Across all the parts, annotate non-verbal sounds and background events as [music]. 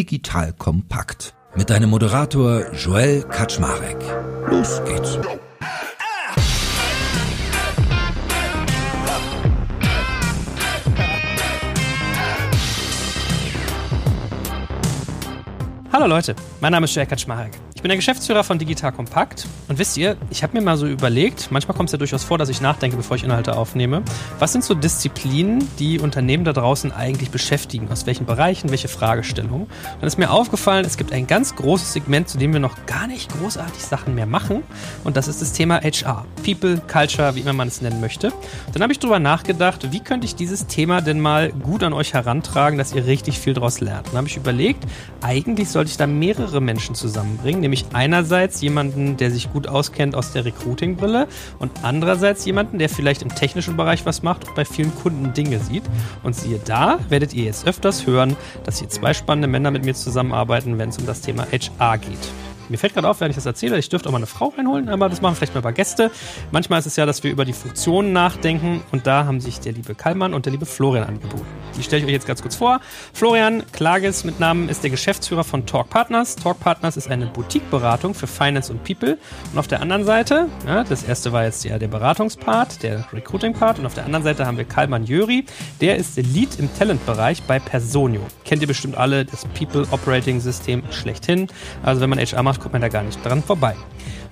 Digital Kompakt. Mit deinem Moderator Joel Kaczmarek. Los geht's. Hallo Leute, mein Name ist Joel Kaczmarek. Ich bin der Geschäftsführer von Digital Kompakt und wisst ihr, ich habe mir mal so überlegt, manchmal kommt es ja durchaus vor, dass ich nachdenke, bevor ich Inhalte aufnehme. Was sind so Disziplinen, die Unternehmen da draußen eigentlich beschäftigen? Aus welchen Bereichen, welche Fragestellungen? Dann ist mir aufgefallen, es gibt ein ganz großes Segment, zu dem wir noch gar nicht großartig Sachen mehr machen und das ist das Thema HR. People, Culture, wie immer man es nennen möchte. Dann habe ich darüber nachgedacht, wie könnte ich dieses Thema denn mal gut an euch herantragen, dass ihr richtig viel daraus lernt. Dann habe ich überlegt, eigentlich sollte ich da mehrere Menschen zusammenbringen, nämlich einerseits jemanden, der sich gut auskennt aus der Recruiting-Brille und andererseits jemanden, der vielleicht im technischen Bereich was macht und bei vielen Kunden Dinge sieht. Und siehe da, werdet ihr jetzt öfters hören, dass hier zwei spannende Männer mit mir zusammenarbeiten, wenn es um das Thema HR geht. Mir fällt gerade auf, während ich das erzähle, ich dürfte auch mal eine Frau reinholen, aber das machen vielleicht mal bei Gäste. Manchmal ist es ja, dass wir über die Funktionen nachdenken und da haben sich der liebe Kallmann und der liebe Florian angeboten. Die stelle ich euch jetzt ganz kurz vor. Florian Klages mit Namen ist der Geschäftsführer von Talk Partners. Talk Partners ist eine Boutique-Beratung für Finance und People. Und auf der anderen Seite, ja, das erste war jetzt ja der Beratungspart, der Recruiting-Part. Und auf der anderen Seite haben wir Kallmann Jöri. Der ist der Lead im Talent-Bereich bei Personio. Kennt ihr bestimmt alle, das People Operating System schlechthin. Also wenn man HR macht, kommt man da gar nicht dran vorbei.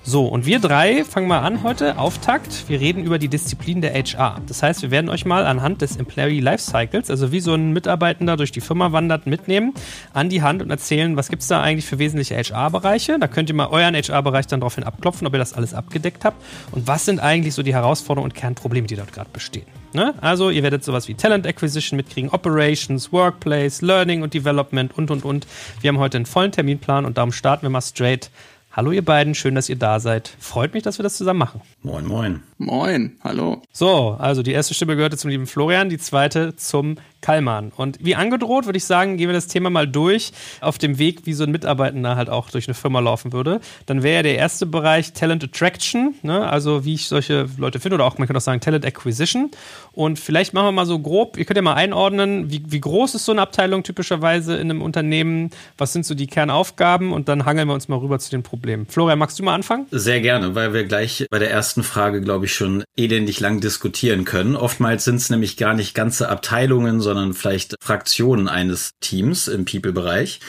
So, und wir drei fangen mal an heute, Auftakt. Wir reden über die Disziplin der HR. Das heißt, wir werden euch mal anhand des Employee Lifecycles, also wie so ein Mitarbeitender durch die Firma wandert, mitnehmen, an die Hand und erzählen, was gibt's da eigentlich für wesentliche HR-Bereiche. Da könnt ihr mal euren HR-Bereich dann daraufhin abklopfen, ob ihr das alles abgedeckt habt. Und was sind eigentlich so die Herausforderungen und Kernprobleme, die dort gerade bestehen. Ne? Also, ihr werdet sowas wie Talent Acquisition mitkriegen, Operations, Workplace, Learning und Development und, und, und. Wir haben heute einen vollen Terminplan und darum starten wir mal straight Hallo ihr beiden, schön, dass ihr da seid. Freut mich, dass wir das zusammen machen. Moin, moin. Moin, hallo. So, also die erste Stimme gehörte zum lieben Florian, die zweite zum Kallmann. Und wie angedroht, würde ich sagen, gehen wir das Thema mal durch auf dem Weg, wie so ein Mitarbeitender halt auch durch eine Firma laufen würde. Dann wäre ja der erste Bereich Talent Attraction, ne? also wie ich solche Leute finde, oder auch man könnte auch sagen Talent Acquisition. Und vielleicht machen wir mal so grob, ihr könnt ja mal einordnen, wie, wie groß ist so eine Abteilung typischerweise in einem Unternehmen, was sind so die Kernaufgaben und dann hangeln wir uns mal rüber zu den Problemen. Florian, magst du mal anfangen? Sehr gerne, weil wir gleich bei der ersten Frage, glaube ich, schon elendig lang diskutieren können. Oftmals sind es nämlich gar nicht ganze Abteilungen, sondern vielleicht Fraktionen eines Teams im People-Bereich.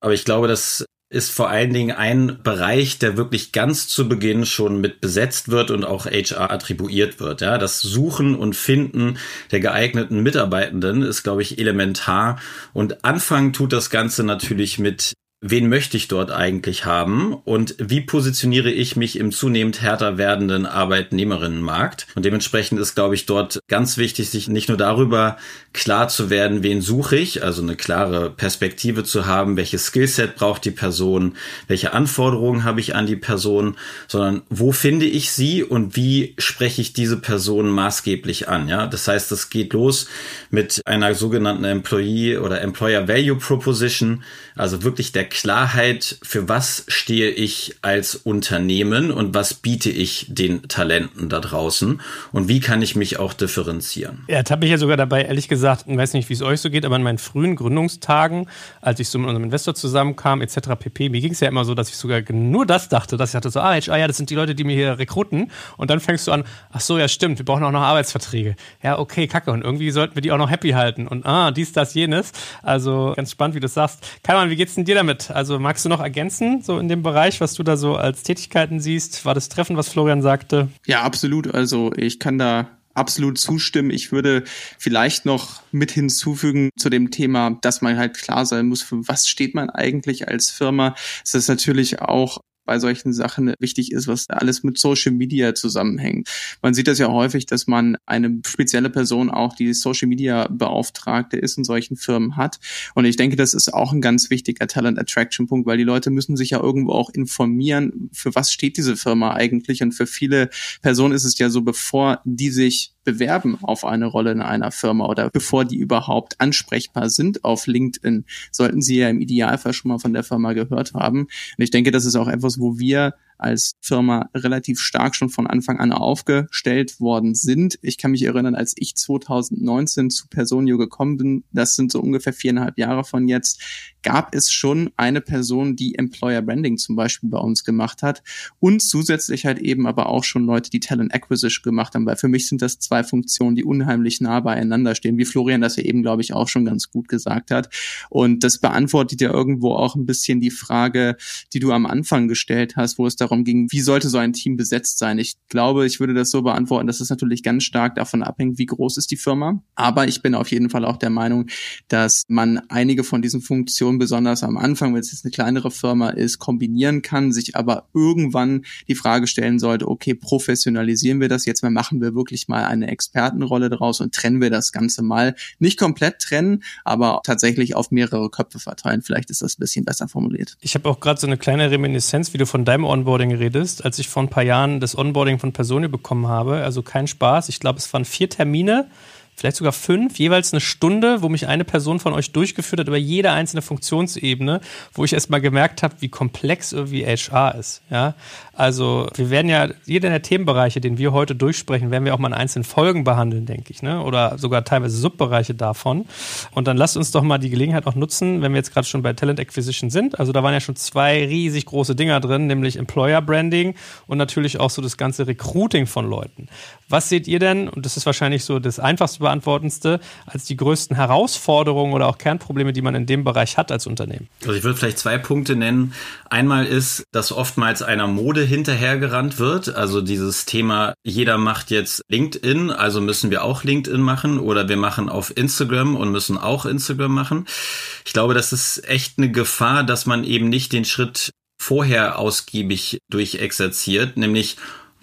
Aber ich glaube, das ist vor allen Dingen ein Bereich, der wirklich ganz zu Beginn schon mit besetzt wird und auch HR attribuiert wird. Ja, das Suchen und Finden der geeigneten Mitarbeitenden ist, glaube ich, elementar. Und anfangen tut das Ganze natürlich mit wen möchte ich dort eigentlich haben und wie positioniere ich mich im zunehmend härter werdenden Arbeitnehmerinnenmarkt. Und dementsprechend ist, glaube ich, dort ganz wichtig, sich nicht nur darüber klar zu werden, wen suche ich, also eine klare Perspektive zu haben, welches Skillset braucht die Person, welche Anforderungen habe ich an die Person, sondern wo finde ich sie und wie spreche ich diese Person maßgeblich an. Ja, das heißt, es geht los mit einer sogenannten Employee oder Employer Value Proposition, also wirklich der Klarheit, für was stehe ich als Unternehmen und was biete ich den Talenten da draußen und wie kann ich mich auch differenzieren. Ja, habe ich ja sogar dabei, ehrlich gesagt, ich weiß nicht, wie es euch so geht, aber in meinen frühen Gründungstagen, als ich so mit unserem Investor zusammenkam, etc. pp, mir ging es ja immer so, dass ich sogar nur das dachte, dass ich dachte so, ah, HR, ja, das sind die Leute, die mir hier rekruten und dann fängst du an, ach so, ja, stimmt, wir brauchen auch noch Arbeitsverträge. Ja, okay, kacke und irgendwie sollten wir die auch noch happy halten und ah, dies, das, jenes. Also ganz spannend, wie du sagst. Kaiman, wie geht's denn dir damit? Also magst du noch ergänzen, so in dem Bereich, was du da so als Tätigkeiten siehst? War das Treffen, was Florian sagte? Ja, absolut. Also ich kann da absolut zustimmen. Ich würde vielleicht noch mit hinzufügen zu dem Thema, dass man halt klar sein muss, für was steht man eigentlich als Firma. Es ist natürlich auch bei solchen Sachen wichtig ist, was alles mit Social Media zusammenhängt. Man sieht das ja häufig, dass man eine spezielle Person auch, die Social Media Beauftragte ist in solchen Firmen hat. Und ich denke, das ist auch ein ganz wichtiger Talent Attraction Punkt, weil die Leute müssen sich ja irgendwo auch informieren, für was steht diese Firma eigentlich. Und für viele Personen ist es ja so, bevor die sich bewerben auf eine Rolle in einer Firma oder bevor die überhaupt ansprechbar sind auf LinkedIn, sollten sie ja im Idealfall schon mal von der Firma gehört haben. Und ich denke, das ist auch etwas, wo wir als Firma relativ stark schon von Anfang an aufgestellt worden sind. Ich kann mich erinnern, als ich 2019 zu Personio gekommen bin, das sind so ungefähr viereinhalb Jahre von jetzt, gab es schon eine Person, die Employer Branding zum Beispiel bei uns gemacht hat und zusätzlich halt eben aber auch schon Leute, die Talent Acquisition gemacht haben, weil für mich sind das zwei Funktionen, die unheimlich nah beieinander stehen, wie Florian das ja eben, glaube ich, auch schon ganz gut gesagt hat. Und das beantwortet ja irgendwo auch ein bisschen die Frage, die du am Anfang gestellt hast, wo es darum ging, wie sollte so ein Team besetzt sein? Ich glaube, ich würde das so beantworten, dass es natürlich ganz stark davon abhängt, wie groß ist die Firma. Aber ich bin auf jeden Fall auch der Meinung, dass man einige von diesen Funktionen besonders am Anfang, wenn es jetzt eine kleinere Firma ist, kombinieren kann, sich aber irgendwann die Frage stellen sollte, okay, professionalisieren wir das jetzt mal, machen wir wirklich mal eine Expertenrolle draus und trennen wir das Ganze mal. Nicht komplett trennen, aber tatsächlich auf mehrere Köpfe verteilen. Vielleicht ist das ein bisschen besser formuliert. Ich habe auch gerade so eine kleine Reminiszenz, wie du von deinem Onboarding redest, als ich vor ein paar Jahren das Onboarding von Personio bekommen habe. Also kein Spaß. Ich glaube, es waren vier Termine vielleicht sogar fünf, jeweils eine Stunde, wo mich eine Person von euch durchgeführt hat über jede einzelne Funktionsebene, wo ich erst mal gemerkt habe, wie komplex irgendwie HR ist. Ja? Also wir werden ja, jeder der Themenbereiche, den wir heute durchsprechen, werden wir auch mal in einzelnen Folgen behandeln, denke ich, ne? oder sogar teilweise Subbereiche davon. Und dann lasst uns doch mal die Gelegenheit auch nutzen, wenn wir jetzt gerade schon bei Talent Acquisition sind. Also da waren ja schon zwei riesig große Dinger drin, nämlich Employer Branding und natürlich auch so das ganze Recruiting von Leuten. Was seht ihr denn, und das ist wahrscheinlich so das einfachste beantwortendste, als die größten Herausforderungen oder auch Kernprobleme, die man in dem Bereich hat als Unternehmen? Also ich würde vielleicht zwei Punkte nennen. Einmal ist, dass oftmals einer Mode hinterhergerannt wird. Also dieses Thema, jeder macht jetzt LinkedIn, also müssen wir auch LinkedIn machen oder wir machen auf Instagram und müssen auch Instagram machen. Ich glaube, das ist echt eine Gefahr, dass man eben nicht den Schritt vorher ausgiebig durchexerziert, nämlich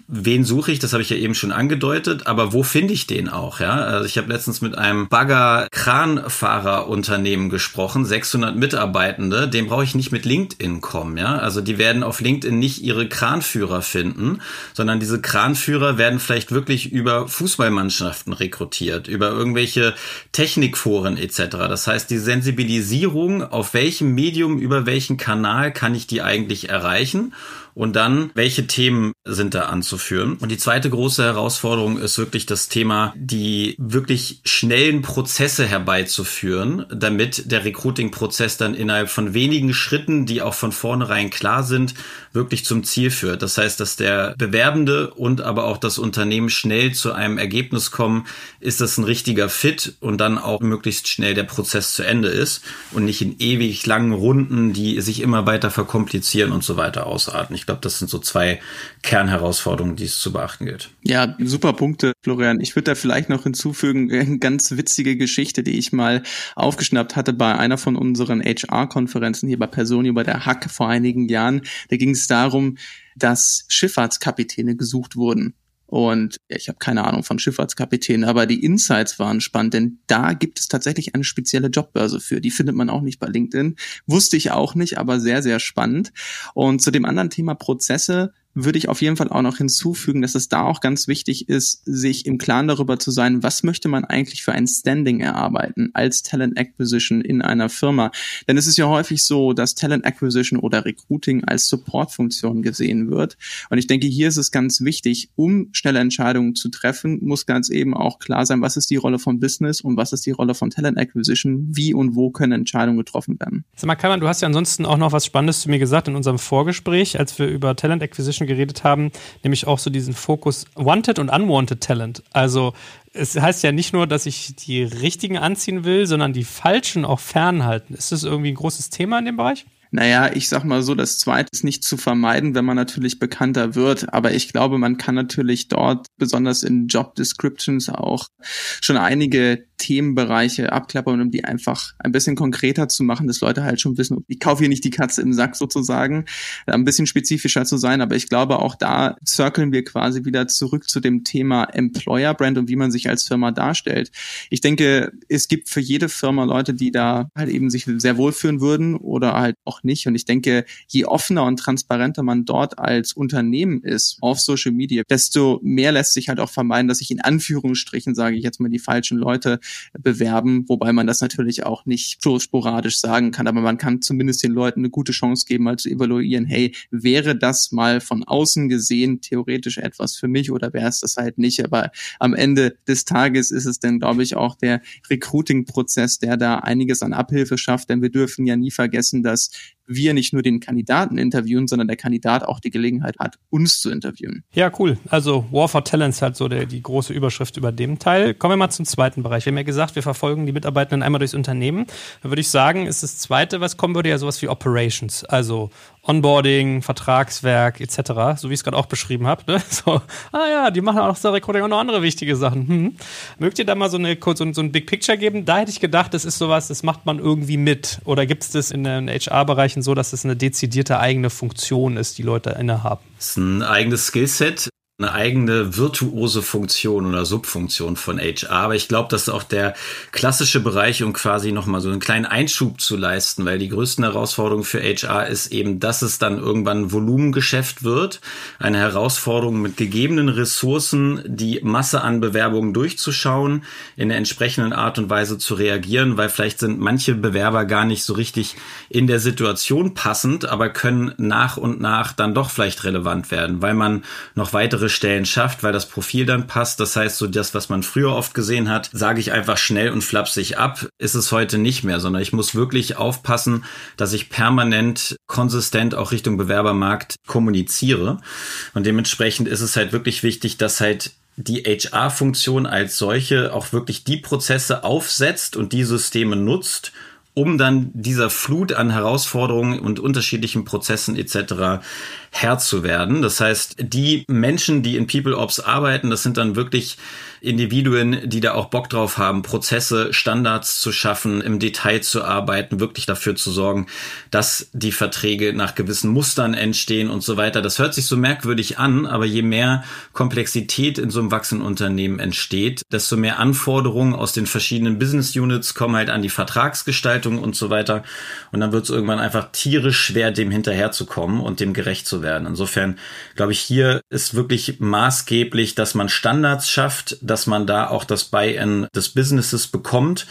wen suche ich? Das habe ich ja eben schon angedeutet, aber wo finde ich den auch? Ja, also ich habe letztens mit einem Bagger-Kranfahrerunternehmen gesprochen, 600 Mitarbeitende. Dem brauche ich nicht mit LinkedIn kommen. Ja, also die werden auf LinkedIn nicht ihre Kranführer finden, sondern diese Kranführer werden vielleicht wirklich über Fußballmannschaften rekrutiert, über irgendwelche Technikforen etc. Das heißt, die Sensibilisierung, auf welchem Medium, über welchen Kanal kann ich die eigentlich erreichen? Und dann, welche Themen sind da anzuführen? Und die zweite große Herausforderung ist wirklich das Thema, die wirklich schnellen Prozesse herbeizuführen, damit der Recruiting-Prozess dann innerhalb von wenigen Schritten, die auch von vornherein klar sind, wirklich zum Ziel führt. Das heißt, dass der Bewerbende und aber auch das Unternehmen schnell zu einem Ergebnis kommen, ist das ein richtiger Fit und dann auch möglichst schnell der Prozess zu Ende ist und nicht in ewig langen Runden, die sich immer weiter verkomplizieren und so weiter ausarten. Ich glaube, das sind so zwei Kernherausforderungen, die es zu beachten gilt. Ja, super Punkte, Florian. Ich würde da vielleicht noch hinzufügen, eine ganz witzige Geschichte, die ich mal aufgeschnappt hatte bei einer von unseren HR-Konferenzen hier bei Personio bei der Hack vor einigen Jahren. Da ging es darum, dass Schifffahrtskapitäne gesucht wurden. Und ich habe keine Ahnung von Schifffahrtskapitänen, aber die Insights waren spannend, denn da gibt es tatsächlich eine spezielle Jobbörse für. Die findet man auch nicht bei LinkedIn. Wusste ich auch nicht, aber sehr, sehr spannend. Und zu dem anderen Thema Prozesse würde ich auf jeden Fall auch noch hinzufügen, dass es da auch ganz wichtig ist, sich im Klaren darüber zu sein, was möchte man eigentlich für ein Standing erarbeiten als Talent Acquisition in einer Firma. Denn es ist ja häufig so, dass Talent Acquisition oder Recruiting als Supportfunktion gesehen wird. Und ich denke, hier ist es ganz wichtig, um schnelle Entscheidungen zu treffen, muss ganz eben auch klar sein, was ist die Rolle von Business und was ist die Rolle von Talent Acquisition, wie und wo können Entscheidungen getroffen werden. Sag mal, Kammern, du hast ja ansonsten auch noch was Spannendes zu mir gesagt in unserem Vorgespräch, als wir über Talent Acquisition schon geredet haben, nämlich auch so diesen Fokus Wanted und Unwanted Talent. Also es heißt ja nicht nur, dass ich die richtigen anziehen will, sondern die falschen auch fernhalten. Ist das irgendwie ein großes Thema in dem Bereich? Naja, ich sag mal so, das zweite ist nicht zu vermeiden, wenn man natürlich bekannter wird. Aber ich glaube, man kann natürlich dort, besonders in Job Descriptions, auch schon einige Themenbereiche abklappern, um die einfach ein bisschen konkreter zu machen, dass Leute halt schon wissen, ich kaufe hier nicht die Katze im Sack sozusagen, ein bisschen spezifischer zu sein. Aber ich glaube, auch da circlen wir quasi wieder zurück zu dem Thema Employer Brand und wie man sich als Firma darstellt. Ich denke, es gibt für jede Firma Leute, die da halt eben sich sehr wohlfühlen würden oder halt auch nicht. Und ich denke, je offener und transparenter man dort als Unternehmen ist auf Social Media, desto mehr lässt sich halt auch vermeiden, dass sich in Anführungsstrichen, sage ich jetzt mal, die falschen Leute bewerben, wobei man das natürlich auch nicht so sporadisch sagen kann, aber man kann zumindest den Leuten eine gute Chance geben, mal zu evaluieren, hey, wäre das mal von außen gesehen theoretisch etwas für mich oder wäre es das halt nicht? Aber am Ende des Tages ist es dann, glaube ich, auch der Recruiting-Prozess, der da einiges an Abhilfe schafft, denn wir dürfen ja nie vergessen, dass wir nicht nur den Kandidaten interviewen, sondern der Kandidat auch die Gelegenheit hat, uns zu interviewen. Ja, cool. Also War for Talents halt so der, die große Überschrift über dem Teil. Kommen wir mal zum zweiten Bereich. Wir haben ja gesagt, wir verfolgen die Mitarbeitenden einmal durchs Unternehmen. Dann würde ich sagen, ist das zweite, was kommen würde, ja sowas wie Operations. Also Onboarding, Vertragswerk etc., so wie ich es gerade auch beschrieben habe. Ne? [laughs] So, ah ja, die machen auch so Recruiting auch noch andere wichtige Sachen. Hm. Mögt ihr da mal so, eine, so, so ein Big Picture geben? Da hätte ich gedacht, das ist sowas, das macht man irgendwie mit. Oder gibt es das in den HR-Bereichen so, dass es eine dezidierte eigene Funktion ist, die Leute innehaben? Das ist ein eigenes Skillset eine eigene virtuose Funktion oder Subfunktion von HR. Aber ich glaube, das ist auch der klassische Bereich, um quasi nochmal so einen kleinen Einschub zu leisten, weil die größten Herausforderungen für HR ist eben, dass es dann irgendwann Volumengeschäft wird. Eine Herausforderung mit gegebenen Ressourcen, die Masse an Bewerbungen durchzuschauen, in der entsprechenden Art und Weise zu reagieren, weil vielleicht sind manche Bewerber gar nicht so richtig in der Situation passend, aber können nach und nach dann doch vielleicht relevant werden, weil man noch weitere Stellen schafft, weil das Profil dann passt. Das heißt, so das, was man früher oft gesehen hat, sage ich einfach schnell und flapsig ab, ist es heute nicht mehr, sondern ich muss wirklich aufpassen, dass ich permanent konsistent auch Richtung Bewerbermarkt kommuniziere. Und dementsprechend ist es halt wirklich wichtig, dass halt die HR-Funktion als solche auch wirklich die Prozesse aufsetzt und die Systeme nutzt, um dann dieser Flut an Herausforderungen und unterschiedlichen Prozessen etc. Herr zu werden. Das heißt, die Menschen, die in People Ops arbeiten, das sind dann wirklich Individuen, die da auch Bock drauf haben, Prozesse, Standards zu schaffen, im Detail zu arbeiten, wirklich dafür zu sorgen, dass die Verträge nach gewissen Mustern entstehen und so weiter. Das hört sich so merkwürdig an, aber je mehr Komplexität in so einem wachsenden Unternehmen entsteht, desto mehr Anforderungen aus den verschiedenen Business Units kommen halt an die Vertragsgestaltung und so weiter. Und dann wird es irgendwann einfach tierisch schwer, dem hinterherzukommen und dem gerecht zu werden. Insofern glaube ich, hier ist wirklich maßgeblich, dass man Standards schafft, dass man da auch das Buy-in des Businesses bekommt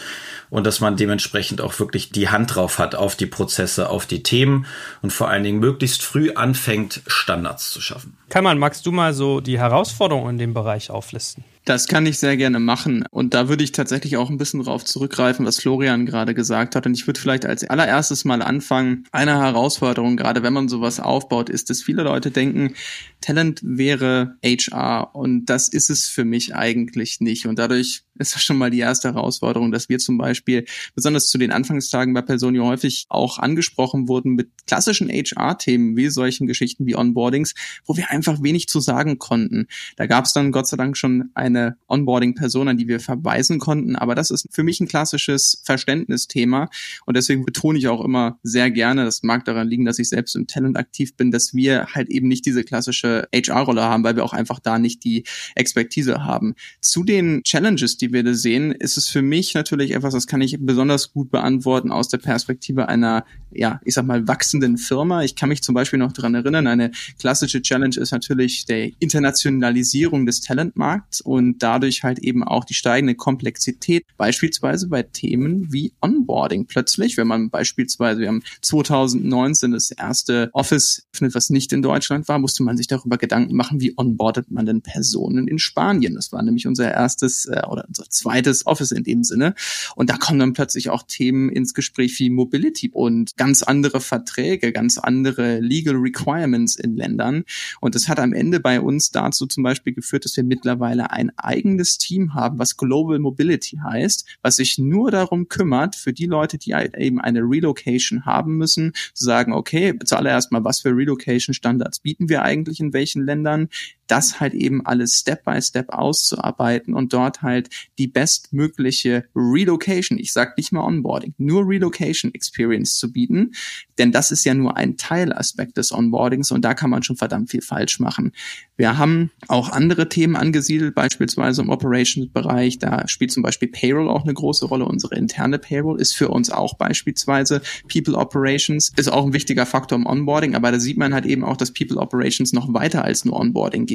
und dass man dementsprechend auch wirklich die Hand drauf hat auf die Prozesse, auf die Themen und vor allen Dingen möglichst früh anfängt, Standards zu schaffen. Kalman, magst du mal so die Herausforderungen in dem Bereich auflisten? Das kann ich sehr gerne machen. Und da würde ich tatsächlich auch ein bisschen drauf zurückgreifen, was Florian gerade gesagt hat. Und ich würde vielleicht als allererstes mal anfangen. Eine Herausforderung, gerade wenn man sowas aufbaut, ist, dass viele Leute denken, Talent wäre HR. Und das ist es für mich eigentlich nicht. Und dadurch ist das schon mal die erste Herausforderung, dass wir zum Beispiel besonders zu den Anfangstagen bei Personio häufig auch angesprochen wurden mit klassischen HR-Themen wie solchen Geschichten wie Onboardings, wo wir einfach wenig zu sagen konnten. Da gab es dann Gott sei Dank schon eine Onboarding-Person, an die wir verweisen konnten, aber das ist für mich ein klassisches Verständnisthema und deswegen betone ich auch immer sehr gerne, das mag daran liegen, dass ich selbst im Talent aktiv bin, dass wir halt eben nicht diese klassische HR-Rolle haben, weil wir auch einfach da nicht die Expertise haben. Zu den Challenges, die wir da sehen, ist es für mich natürlich etwas, das kann ich besonders gut beantworten aus der Perspektive einer, ja, ich sag mal, wachsenden Firma. Ich kann mich zum Beispiel noch dran erinnern, eine klassische Challenge ist natürlich der Internationalisierung des Talentmarkts und dadurch halt eben auch die steigende Komplexität, beispielsweise bei Themen wie Onboarding. Plötzlich, wenn man beispielsweise, wir haben 2019 das erste Office öffnet, was nicht in Deutschland war, musste man sich darüber Gedanken machen, wie onboardet man denn Personen in Spanien. Das war nämlich unser erstes äh, oder unser zweites Office in dem Sinne. Und da kommen dann plötzlich auch Themen ins Gespräch wie Mobility und ganz andere Verträge, ganz andere Legal Requirements in Ländern. Und das hat am Ende bei uns dazu zum Beispiel geführt, dass wir mittlerweile ein eigenes Team haben, was Global Mobility heißt, was sich nur darum kümmert, für die Leute, die eben eine Relocation haben müssen, zu sagen, okay, zuallererst mal, was für Relocation Standards bieten wir eigentlich in welchen Ländern? Das halt eben alles Step by Step auszuarbeiten und dort halt die bestmögliche Relocation, ich sag nicht mal Onboarding, nur Relocation Experience zu bieten. Denn das ist ja nur ein Teilaspekt des Onboardings und da kann man schon verdammt viel falsch machen. Wir haben auch andere Themen angesiedelt, beispielsweise im Operations-Bereich. Da spielt zum Beispiel Payroll auch eine große Rolle. Unsere interne Payroll ist für uns auch beispielsweise People Operations, ist auch ein wichtiger Faktor im Onboarding, aber da sieht man halt eben auch, dass People Operations noch weiter als nur Onboarding geht.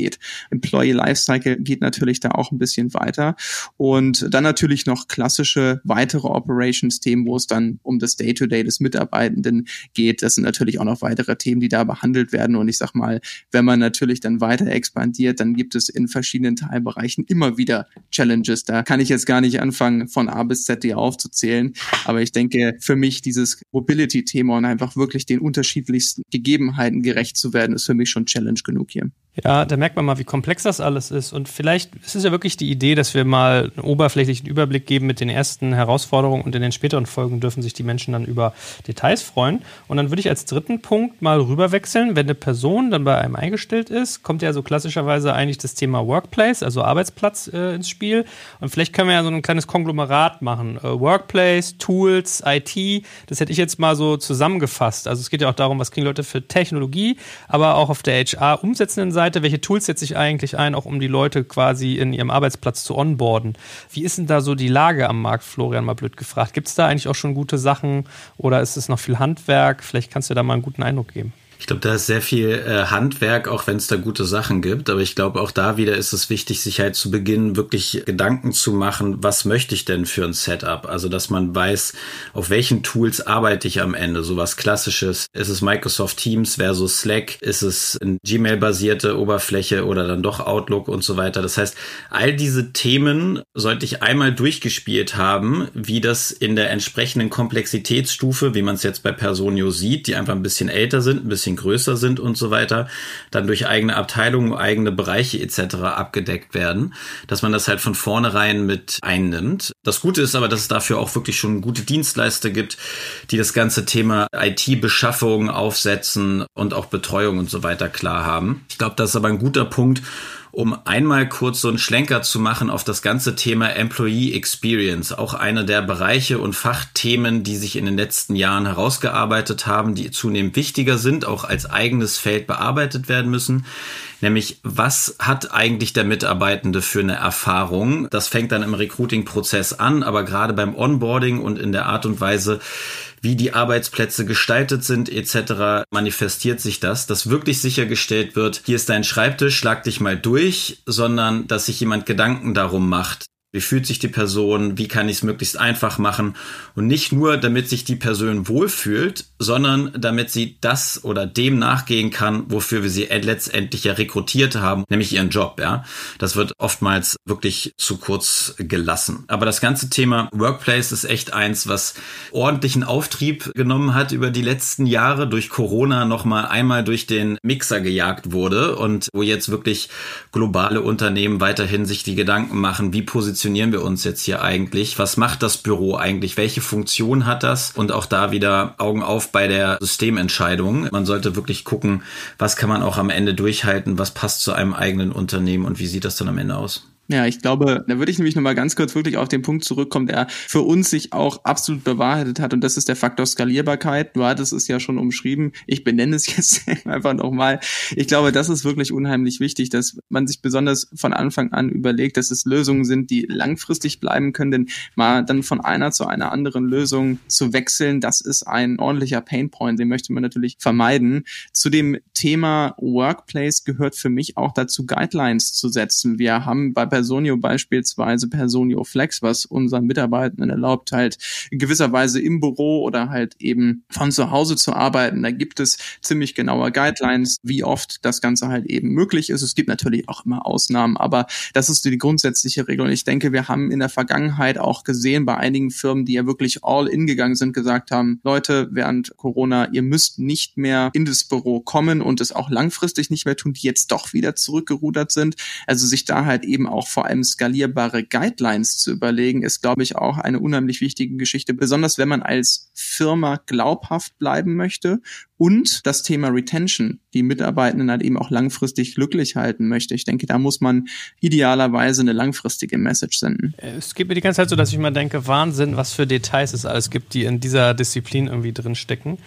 Employee Lifecycle geht natürlich da auch ein bisschen weiter. Und dann natürlich noch klassische weitere Operations-Themen, wo es dann um das Day-to-Day -Day des Mitarbeitenden geht. Das sind natürlich auch noch weitere Themen, die da behandelt werden. Und ich sag mal, wenn man natürlich dann weiter expandiert, dann gibt es in verschiedenen Teilbereichen immer wieder Challenges. Da kann ich jetzt gar nicht anfangen, von A bis Z die aufzuzählen. Aber ich denke, für mich dieses Mobility-Thema und einfach wirklich den unterschiedlichsten Gegebenheiten gerecht zu werden, ist für mich schon Challenge genug hier. Ja, da merkt man mal, wie komplex das alles ist. Und vielleicht ist es ja wirklich die Idee, dass wir mal einen oberflächlichen Überblick geben mit den ersten Herausforderungen und in den späteren Folgen dürfen sich die Menschen dann über Details freuen. Und dann würde ich als dritten Punkt mal rüberwechseln. Wenn eine Person dann bei einem eingestellt ist, kommt ja so klassischerweise eigentlich das Thema Workplace, also Arbeitsplatz äh, ins Spiel. Und vielleicht können wir ja so ein kleines Konglomerat machen. Äh, Workplace, Tools, IT, das hätte ich jetzt mal so zusammengefasst. Also es geht ja auch darum, was kriegen Leute für Technologie, aber auch auf der HR umsetzenden Seite Seite, welche Tools setze ich eigentlich ein, auch um die Leute quasi in ihrem Arbeitsplatz zu onboarden? Wie ist denn da so die Lage am Markt, Florian, mal blöd gefragt? Gibt es da eigentlich auch schon gute Sachen oder ist es noch viel Handwerk? Vielleicht kannst du da mal einen guten Eindruck geben. Ich glaube, da ist sehr viel äh, Handwerk, auch wenn es da gute Sachen gibt. Aber ich glaube, auch da wieder ist es wichtig, sich halt zu Beginn wirklich Gedanken zu machen, was möchte ich denn für ein Setup? Also, dass man weiß, auf welchen Tools arbeite ich am Ende. So was Klassisches. Ist es Microsoft Teams versus Slack? Ist es eine Gmail-basierte Oberfläche oder dann doch Outlook und so weiter? Das heißt, all diese Themen sollte ich einmal durchgespielt haben, wie das in der entsprechenden Komplexitätsstufe, wie man es jetzt bei Personio sieht, die einfach ein bisschen älter sind, ein bisschen bisschen größer sind und so weiter, dann durch eigene Abteilungen, eigene Bereiche etc. abgedeckt werden, dass man das halt von vornherein mit einnimmt. Das Gute ist aber, dass es dafür auch wirklich schon gute Dienstleister gibt, die das ganze Thema IT-Beschaffung aufsetzen und auch Betreuung und so weiter klar haben. Ich glaube, das ist aber ein guter Punkt, um einmal kurz so einen Schlenker zu machen auf das ganze Thema Employee Experience. Auch eine der Bereiche und Fachthemen, die sich in den letzten Jahren herausgearbeitet haben, die zunehmend wichtiger sind, auch als eigenes Feld bearbeitet werden müssen. Nämlich, was hat eigentlich der Mitarbeitende für eine Erfahrung? Das fängt dann im Recruiting-Prozess an, aber gerade beim Onboarding und in der Art und Weise, wie die Arbeitsplätze gestaltet sind etc. manifestiert sich das, dass wirklich sichergestellt wird, hier ist dein Schreibtisch, schlag dich mal durch, sondern dass sich jemand Gedanken darum macht, wie fühlt sich die Person? Wie kann ich es möglichst einfach machen? Und nicht nur, damit sich die Person wohlfühlt, sondern damit sie das oder dem nachgehen kann, wofür wir sie letztendlich ja rekrutiert haben, nämlich ihren Job, ja. Das wird oftmals wirklich zu kurz gelassen. Aber das ganze Thema Workplace ist echt eins, was ordentlichen Auftrieb genommen hat über die letzten Jahre durch Corona nochmal einmal durch den Mixer gejagt wurde und wo jetzt wirklich globale Unternehmen weiterhin sich die Gedanken machen, wie positionieren positionieren wir uns jetzt hier eigentlich? Was macht das Büro eigentlich? Welche Funktion hat das? Und auch da wieder Augen auf bei der Systementscheidung. Man sollte wirklich gucken, was kann man auch am Ende durchhalten? Was passt zu einem eigenen Unternehmen und wie sieht das dann am Ende aus? Ja, ich glaube, da würde ich nämlich nochmal ganz kurz wirklich auf den Punkt zurückkommen, der für uns sich auch absolut bewahrheitet hat und das ist der Faktor Skalierbarkeit. Du hattest es ja schon umschrieben. Ich benenne es [laughs] jetzt einfach nochmal. Ich glaube, das ist wirklich unheimlich wichtig, dass man sich besonders von Anfang an überlegt, dass es Lösungen sind, die langfristig bleiben können, denn mal dann von einer zu einer anderen Lösung zu wechseln, das ist ein ordentlicher Painpoint, den möchte man natürlich vermeiden. Zu dem Thema Workplace gehört für mich auch dazu, Guidelines zu setzen. Wir haben bei Personio beispielsweise Personio Flex, was unseren Mitarbeitenden erlaubt, halt in gewisser Weise im Büro oder halt eben von zu Hause zu arbeiten. Da gibt es ziemlich genaue Guidelines, wie oft das Ganze halt eben möglich ist. Es gibt natürlich auch immer Ausnahmen, aber das ist die grundsätzliche Regel. Und ich denke, wir haben in der Vergangenheit auch gesehen bei einigen Firmen, die ja wirklich all in gegangen sind, gesagt haben, Leute, während Corona, ihr müsst nicht mehr in das Büro kommen und es auch langfristig nicht mehr tun, die jetzt doch wieder zurückgerudert sind. Also sich da halt eben auch vor allem skalierbare Guidelines zu überlegen, ist, glaube ich, auch eine unheimlich wichtige Geschichte, besonders wenn man als Firma glaubhaft bleiben möchte und das Thema Retention, die Mitarbeitenden halt eben auch langfristig glücklich halten möchte. Ich denke, da muss man idealerweise eine langfristige Message senden. Es geht mir die ganze Zeit so, dass ich immer denke, Wahnsinn, was für Details es alles gibt, die in dieser Disziplin irgendwie drin stecken.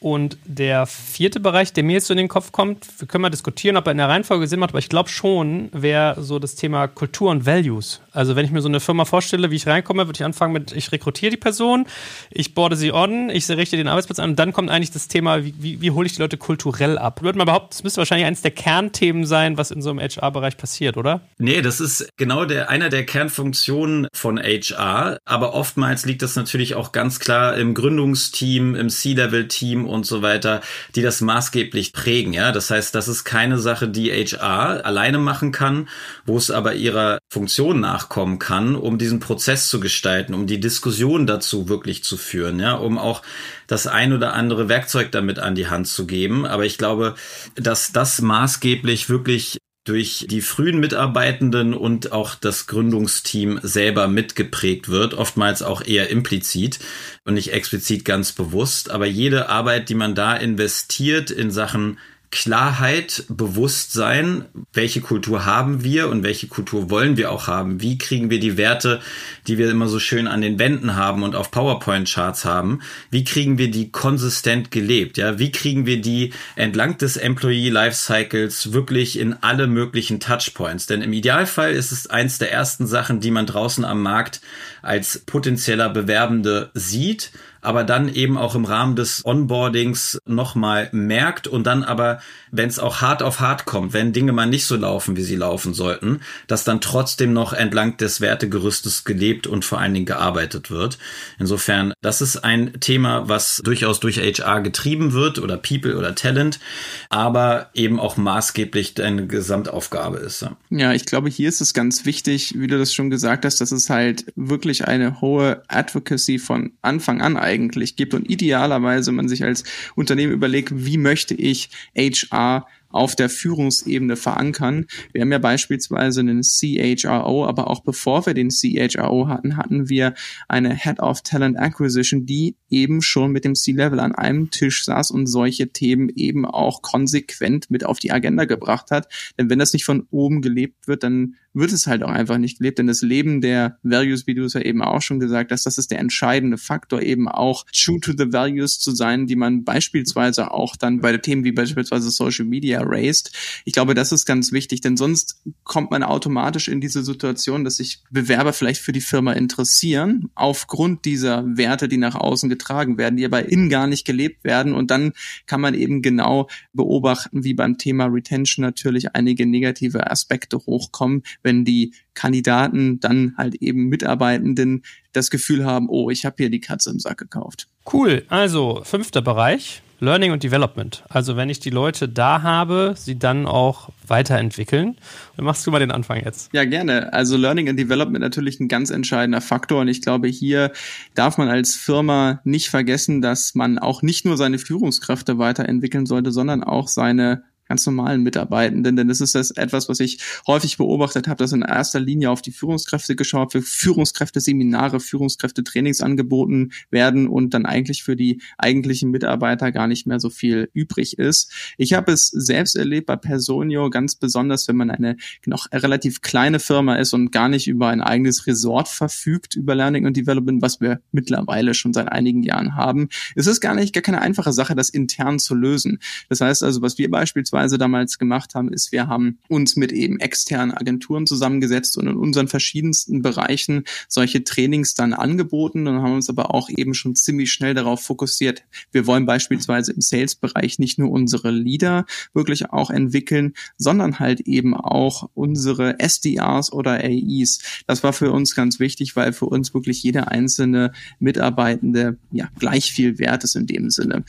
Und der vierte Bereich, der mir jetzt so in den Kopf kommt, wir können mal diskutieren, ob er in der Reihenfolge Sinn macht, aber ich glaube schon, wäre so das Thema Kultur und Values. Also wenn ich mir so eine Firma vorstelle, wie ich reinkomme, würde ich anfangen mit, ich rekrutiere die Person, ich borde sie on, ich richte den Arbeitsplatz an und dann kommt eigentlich das Thema, wie, wie, wie hole ich die Leute kulturell ab? Würde mal behaupten, das müsste wahrscheinlich eines der Kernthemen sein, was in so einem HR-Bereich passiert, oder? Nee, das ist genau der, einer der Kernfunktionen von HR, aber oftmals liegt das natürlich auch ganz klar im Gründungsteam, im C-Level-Team und so weiter, die das maßgeblich prägen. Ja, das heißt, das ist keine Sache, die HR alleine machen kann, wo es aber ihrer Funktion nachkommen kann, um diesen Prozess zu gestalten, um die Diskussion dazu wirklich zu führen, ja, um auch das ein oder andere Werkzeug damit an die Hand zu geben. Aber ich glaube, dass das maßgeblich wirklich durch die frühen Mitarbeitenden und auch das Gründungsteam selber mitgeprägt wird, oftmals auch eher implizit und nicht explizit ganz bewusst. Aber jede Arbeit, die man da investiert in Sachen Klarheit, Bewusstsein, welche Kultur haben wir und welche Kultur wollen wir auch haben? Wie kriegen wir die Werte, die wir immer so schön an den Wänden haben und auf PowerPoint-Charts haben? Wie kriegen wir die konsistent gelebt? Ja, wie kriegen wir die entlang des Employee Lifecycles wirklich in alle möglichen Touchpoints? Denn im Idealfall ist es eins der ersten Sachen, die man draußen am Markt als potenzieller Bewerbende sieht aber dann eben auch im Rahmen des Onboardings nochmal merkt und dann aber, wenn es auch hart auf hart kommt, wenn Dinge mal nicht so laufen, wie sie laufen sollten, dass dann trotzdem noch entlang des Wertegerüstes gelebt und vor allen Dingen gearbeitet wird. Insofern, das ist ein Thema, was durchaus durch HR getrieben wird oder People oder Talent, aber eben auch maßgeblich eine Gesamtaufgabe ist. Ja, ich glaube, hier ist es ganz wichtig, wie du das schon gesagt hast, dass es halt wirklich eine hohe Advocacy von Anfang an eigentlich gibt und idealerweise man sich als Unternehmen überlegt, wie möchte ich HR auf der Führungsebene verankern. Wir haben ja beispielsweise einen CHRO, aber auch bevor wir den CHRO hatten, hatten wir eine Head of Talent Acquisition, die eben schon mit dem C-Level an einem Tisch saß und solche Themen eben auch konsequent mit auf die Agenda gebracht hat. Denn wenn das nicht von oben gelebt wird, dann wird es halt auch einfach nicht gelebt. Denn das Leben der Values, wie du es ja eben auch schon gesagt hast, das ist der entscheidende Faktor, eben auch true to the values zu sein, die man beispielsweise auch dann bei Themen wie beispielsweise Social Media raised. Ich glaube, das ist ganz wichtig, denn sonst kommt man automatisch in diese Situation, dass sich Bewerber vielleicht für die Firma interessieren, aufgrund dieser Werte, die nach außen getragen werden, die aber innen gar nicht gelebt werden. Und dann kann man eben genau beobachten, wie beim Thema Retention natürlich einige negative Aspekte hochkommen, wenn die Kandidaten dann halt eben Mitarbeitenden das Gefühl haben, oh, ich habe hier die Katze im Sack gekauft. Cool, also fünfter Bereich, Learning und Development. Also wenn ich die Leute da habe, sie dann auch weiterentwickeln. Dann machst du mal den Anfang jetzt. Ja, gerne. Also Learning and Development natürlich ein ganz entscheidender Faktor. Und ich glaube, hier darf man als Firma nicht vergessen, dass man auch nicht nur seine Führungskräfte weiterentwickeln sollte, sondern auch seine ganz normalen Mitarbeitenden, denn das ist das etwas, was ich häufig beobachtet habe, dass in erster Linie auf die Führungskräfte geschaut wird, Führungskräfte-Seminare, Führungskräfte-Trainings angeboten werden und dann eigentlich für die eigentlichen Mitarbeiter gar nicht mehr so viel übrig ist. Ich habe es selbst erlebt bei Personio, ganz besonders, wenn man eine noch relativ kleine Firma ist und gar nicht über ein eigenes Resort verfügt, über Learning und Development, was wir mittlerweile schon seit einigen Jahren haben. Es ist gar nicht, gar keine einfache Sache, das intern zu lösen. Das heißt also, was wir beispielsweise beispielsweise damals gemacht haben, ist, wir haben uns mit eben externen Agenturen zusammengesetzt und in unseren verschiedensten Bereichen solche Trainings dann angeboten und haben uns aber auch eben schon ziemlich schnell darauf fokussiert. Wir wollen beispielsweise im Sales-Bereich nicht nur unsere Leader wirklich auch entwickeln, sondern halt eben auch unsere SDRs oder AEs. Das war für uns ganz wichtig, weil für uns wirklich jeder einzelne Mitarbeitende ja gleich viel wert ist in dem Sinne.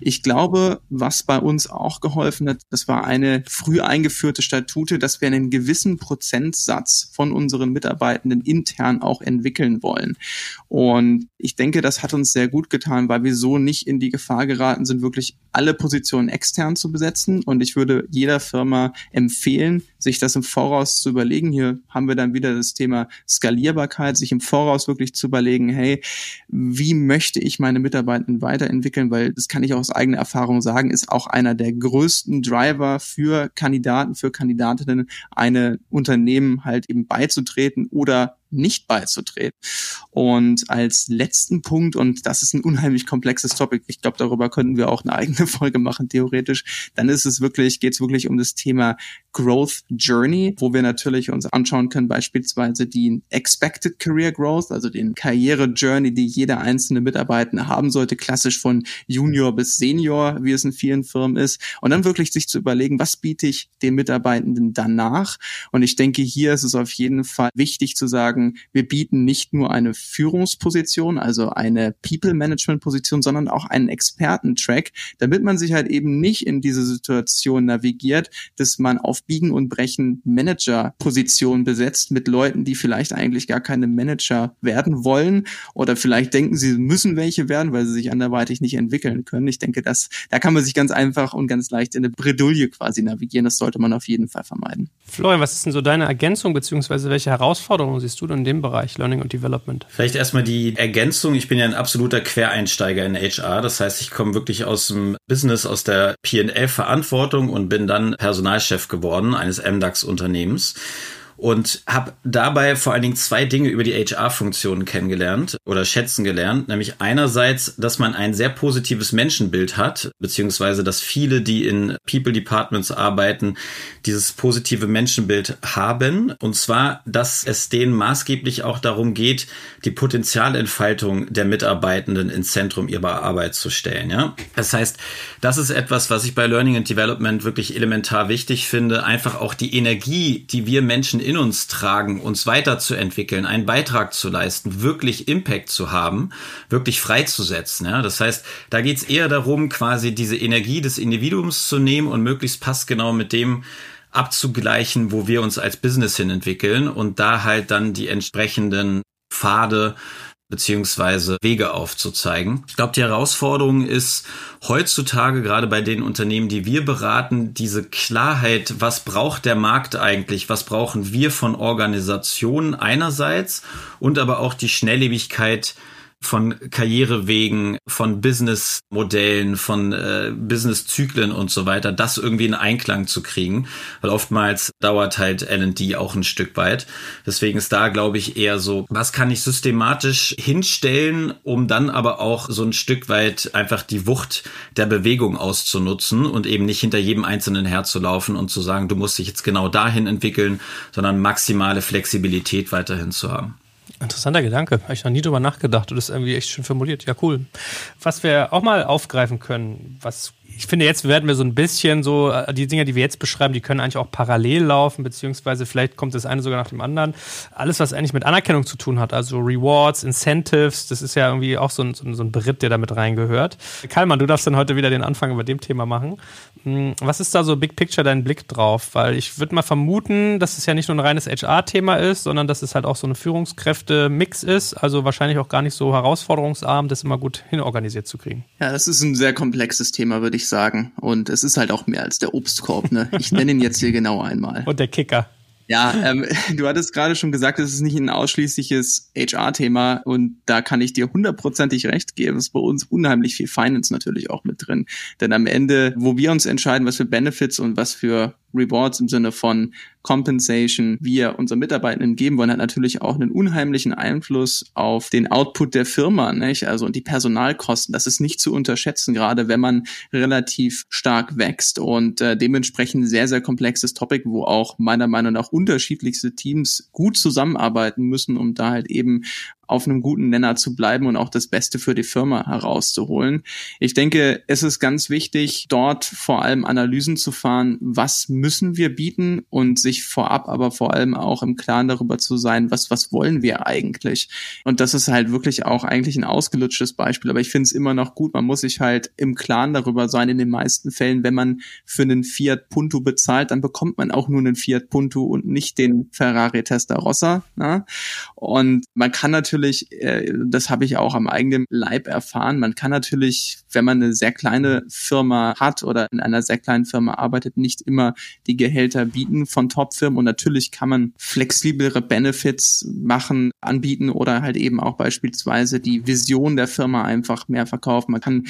Ich glaube, was bei uns auch geholfen hat, das war eine früh eingeführte Statute, dass wir einen gewissen Prozentsatz von unseren Mitarbeitenden intern auch entwickeln wollen. Und ich denke, das hat uns sehr gut getan, weil wir so nicht in die Gefahr geraten sind, wirklich alle Positionen extern zu besetzen. Und ich würde jeder Firma empfehlen, sich das im Voraus zu überlegen. Hier haben wir dann wieder das Thema Skalierbarkeit, sich im Voraus wirklich zu überlegen, hey, wie möchte ich meine Mitarbeitenden weiterentwickeln? Weil das kann ich aus eigener Erfahrung sagen, ist auch einer der größten Driver für Kandidaten, für Kandidatinnen, eine Unternehmen halt eben beizutreten oder nicht beizutreten. Und als letzten Punkt, und das ist ein unheimlich komplexes Topic, ich glaube, darüber könnten wir auch eine eigene [laughs] Folge machen, theoretisch, dann ist es wirklich, geht es wirklich um das Thema Growth Journey, wo wir natürlich uns anschauen können, beispielsweise die Expected Career Growth, also den Karriere Journey, die jeder einzelne Mitarbeiter haben sollte, klassisch von Junior bis Senior, wie es in vielen Firmen ist, und dann wirklich sich zu überlegen, was biete ich den Mitarbeitenden danach? Und ich denke, hier ist es auf jeden Fall wichtig zu sagen, wir bieten nicht nur eine Führungsposition, also eine People Management Position, sondern auch einen Expertentrack, damit man sich halt eben nicht in diese Situation navigiert, dass man auf Biegen und Brechen Manager-Position besetzt mit Leuten, die vielleicht eigentlich gar keine Manager werden wollen oder vielleicht denken, sie müssen welche werden, weil sie sich anderweitig nicht entwickeln können. Ich denke, das, da kann man sich ganz einfach und ganz leicht in eine Bredouille quasi navigieren. Das sollte man auf jeden Fall vermeiden. Florian, was ist denn so deine Ergänzung, beziehungsweise welche Herausforderungen siehst du denn in dem Bereich Learning und Development? Vielleicht erstmal die Ergänzung. Ich bin ja ein absoluter Quereinsteiger in HR. Das heißt, ich komme wirklich aus dem Business, aus der P&L-Verantwortung und bin dann Personalchef geworden geworden, eines MDAX-Unternehmens und habe dabei vor allen Dingen zwei Dinge über die HR-Funktionen kennengelernt oder schätzen gelernt, nämlich einerseits, dass man ein sehr positives Menschenbild hat, beziehungsweise dass viele, die in People Departments arbeiten, dieses positive Menschenbild haben, und zwar, dass es denen maßgeblich auch darum geht, die Potenzialentfaltung der Mitarbeitenden ins Zentrum ihrer Arbeit zu stellen. Ja? Das heißt, das ist etwas, was ich bei Learning and Development wirklich elementar wichtig finde, einfach auch die Energie, die wir Menschen in uns tragen, uns weiterzuentwickeln, einen Beitrag zu leisten, wirklich Impact zu haben, wirklich freizusetzen. Ja? Das heißt, da geht es eher darum, quasi diese Energie des Individuums zu nehmen und möglichst passgenau mit dem abzugleichen, wo wir uns als Business hin entwickeln und da halt dann die entsprechenden Pfade beziehungsweise Wege aufzuzeigen. Ich glaube, die Herausforderung ist heutzutage, gerade bei den Unternehmen, die wir beraten, diese Klarheit, was braucht der Markt eigentlich, was brauchen wir von Organisationen einerseits und aber auch die Schnelllebigkeit von Karrierewegen, von Businessmodellen, von äh, Businesszyklen und so weiter, das irgendwie in Einklang zu kriegen, weil oftmals dauert halt L&D auch ein Stück weit. Deswegen ist da, glaube ich, eher so, was kann ich systematisch hinstellen, um dann aber auch so ein Stück weit einfach die Wucht der Bewegung auszunutzen und eben nicht hinter jedem Einzelnen herzulaufen und zu sagen, du musst dich jetzt genau dahin entwickeln, sondern maximale Flexibilität weiterhin zu haben. Interessanter Gedanke. Habe ich noch nie drüber nachgedacht. Du das irgendwie echt schön formuliert. Ja, cool. Was wir auch mal aufgreifen können, was ich finde, jetzt werden wir so ein bisschen so, äh, die Dinge, die wir jetzt beschreiben, die können eigentlich auch parallel laufen, beziehungsweise vielleicht kommt das eine sogar nach dem anderen. Alles, was eigentlich mit Anerkennung zu tun hat, also Rewards, Incentives, das ist ja irgendwie auch so ein, so ein Beritt, der damit reingehört. Kalman, du darfst dann heute wieder den Anfang über dem Thema machen. Hm, was ist da so Big Picture dein Blick drauf? Weil ich würde mal vermuten, dass es ja nicht nur ein reines HR-Thema ist, sondern dass es halt auch so eine Führungskräfte-Mix ist, also wahrscheinlich auch gar nicht so herausforderungsarm, das immer gut hinorganisiert zu kriegen. Ja, das ist ein sehr komplexes Thema, würde ich sagen. Und es ist halt auch mehr als der Obstkorb. Ne? Ich nenne ihn jetzt hier genau einmal. [laughs] Und der Kicker. Ja, ähm, du hattest gerade schon gesagt, es ist nicht ein ausschließliches HR-Thema und da kann ich dir hundertprozentig recht geben. Es ist bei uns unheimlich viel Finance natürlich auch mit drin. Denn am Ende, wo wir uns entscheiden, was für Benefits und was für Rewards im Sinne von Compensation wir unseren Mitarbeitenden geben wollen, hat natürlich auch einen unheimlichen Einfluss auf den Output der Firma, nicht? Also und die Personalkosten. Das ist nicht zu unterschätzen, gerade wenn man relativ stark wächst und äh, dementsprechend sehr, sehr komplexes Topic, wo auch meiner Meinung nach unterschiedlichste Teams gut zusammenarbeiten müssen, um da halt eben auf einem guten Nenner zu bleiben und auch das Beste für die Firma herauszuholen. Ich denke, es ist ganz wichtig, dort vor allem Analysen zu fahren, was müssen wir bieten und sich vorab aber vor allem auch im Klaren darüber zu sein, was, was wollen wir eigentlich? Und das ist halt wirklich auch eigentlich ein ausgelutschtes Beispiel, aber ich finde es immer noch gut. Man muss sich halt im Klaren darüber sein, in den meisten Fällen, wenn man für einen Fiat Punto bezahlt, dann bekommt man auch nur einen Fiat Punto und nicht den Ferrari Testarossa. Ne? Und man kann natürlich äh, das habe ich auch am eigenen Leib erfahren, man kann natürlich, wenn man eine sehr kleine Firma hat oder in einer sehr kleinen Firma arbeitet, nicht immer die Gehälter bieten von Top-Firmen und natürlich kann man flexiblere Benefits machen, anbieten oder halt eben auch beispielsweise die Vision der Firma einfach mehr verkaufen. Man kann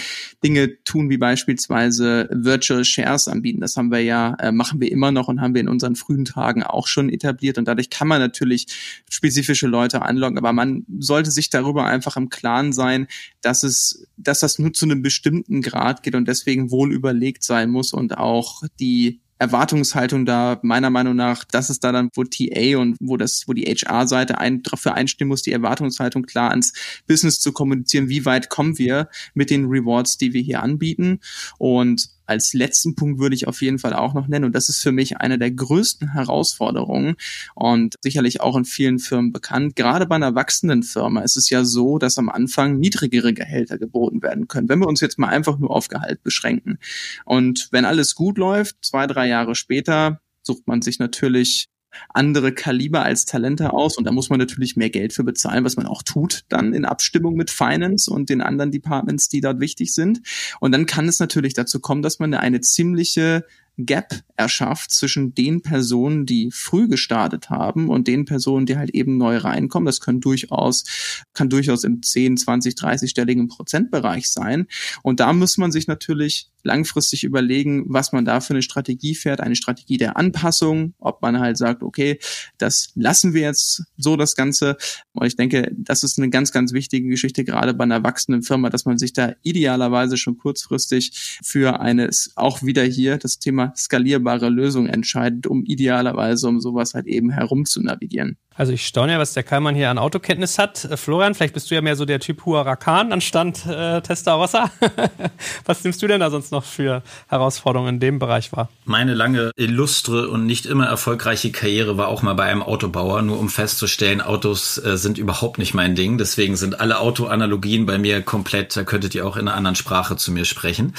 Dinge tun wie beispielsweise Virtual Shares anbieten. Das haben wir ja, äh, machen wir immer noch und haben wir in unseren frühen Tagen auch schon etabliert und dadurch kann man natürlich spezifische Leute anlocken, aber man sollte sich darüber einfach im Klaren sein, dass es, dass das nur zu einem bestimmten Grad geht und deswegen wohl überlegt sein muss und auch die Erwartungshaltung da meiner Meinung nach, dass es da dann, wo TA und wo das, wo die HR-Seite ein, dafür einstimmen muss, die Erwartungshaltung klar ans Business zu kommunizieren, wie weit kommen wir mit den Rewards, die wir hier anbieten. Und als letzten Punkt würde ich auf jeden Fall auch noch nennen, und das ist für mich eine der größten Herausforderungen und sicherlich auch in vielen Firmen bekannt. Gerade bei einer wachsenden Firma ist es ja so, dass am Anfang niedrigere Gehälter geboten werden können. Wenn wir uns jetzt mal einfach nur auf Gehalt beschränken. Und wenn alles gut läuft, zwei, drei Jahre später, sucht man sich natürlich andere Kaliber als Talente aus und da muss man natürlich mehr Geld für bezahlen, was man auch tut, dann in Abstimmung mit Finance und den anderen Departments, die dort wichtig sind. Und dann kann es natürlich dazu kommen, dass man eine ziemliche Gap erschafft zwischen den Personen, die früh gestartet haben und den Personen, die halt eben neu reinkommen. Das können durchaus, kann durchaus im 10, 20, 30-stelligen Prozentbereich sein. Und da muss man sich natürlich langfristig überlegen, was man da für eine Strategie fährt, eine Strategie der Anpassung, ob man halt sagt, okay, das lassen wir jetzt so das Ganze. Und ich denke, das ist eine ganz, ganz wichtige Geschichte, gerade bei einer wachsenden Firma, dass man sich da idealerweise schon kurzfristig für eine, auch wieder hier das Thema skalierbare Lösung entscheidet, um idealerweise um sowas halt eben herum zu navigieren. Also ich staune ja, was der Kallmann hier an Autokenntnis hat. Äh, Florian, vielleicht bist du ja mehr so der Typ Huaracan anstand äh, Testarossa. [laughs] was nimmst du denn da sonst noch für Herausforderungen in dem Bereich wahr? Meine lange, illustre und nicht immer erfolgreiche Karriere war auch mal bei einem Autobauer, nur um festzustellen, Autos äh, sind überhaupt nicht mein Ding. Deswegen sind alle Autoanalogien bei mir komplett, da könntet ihr auch in einer anderen Sprache zu mir sprechen.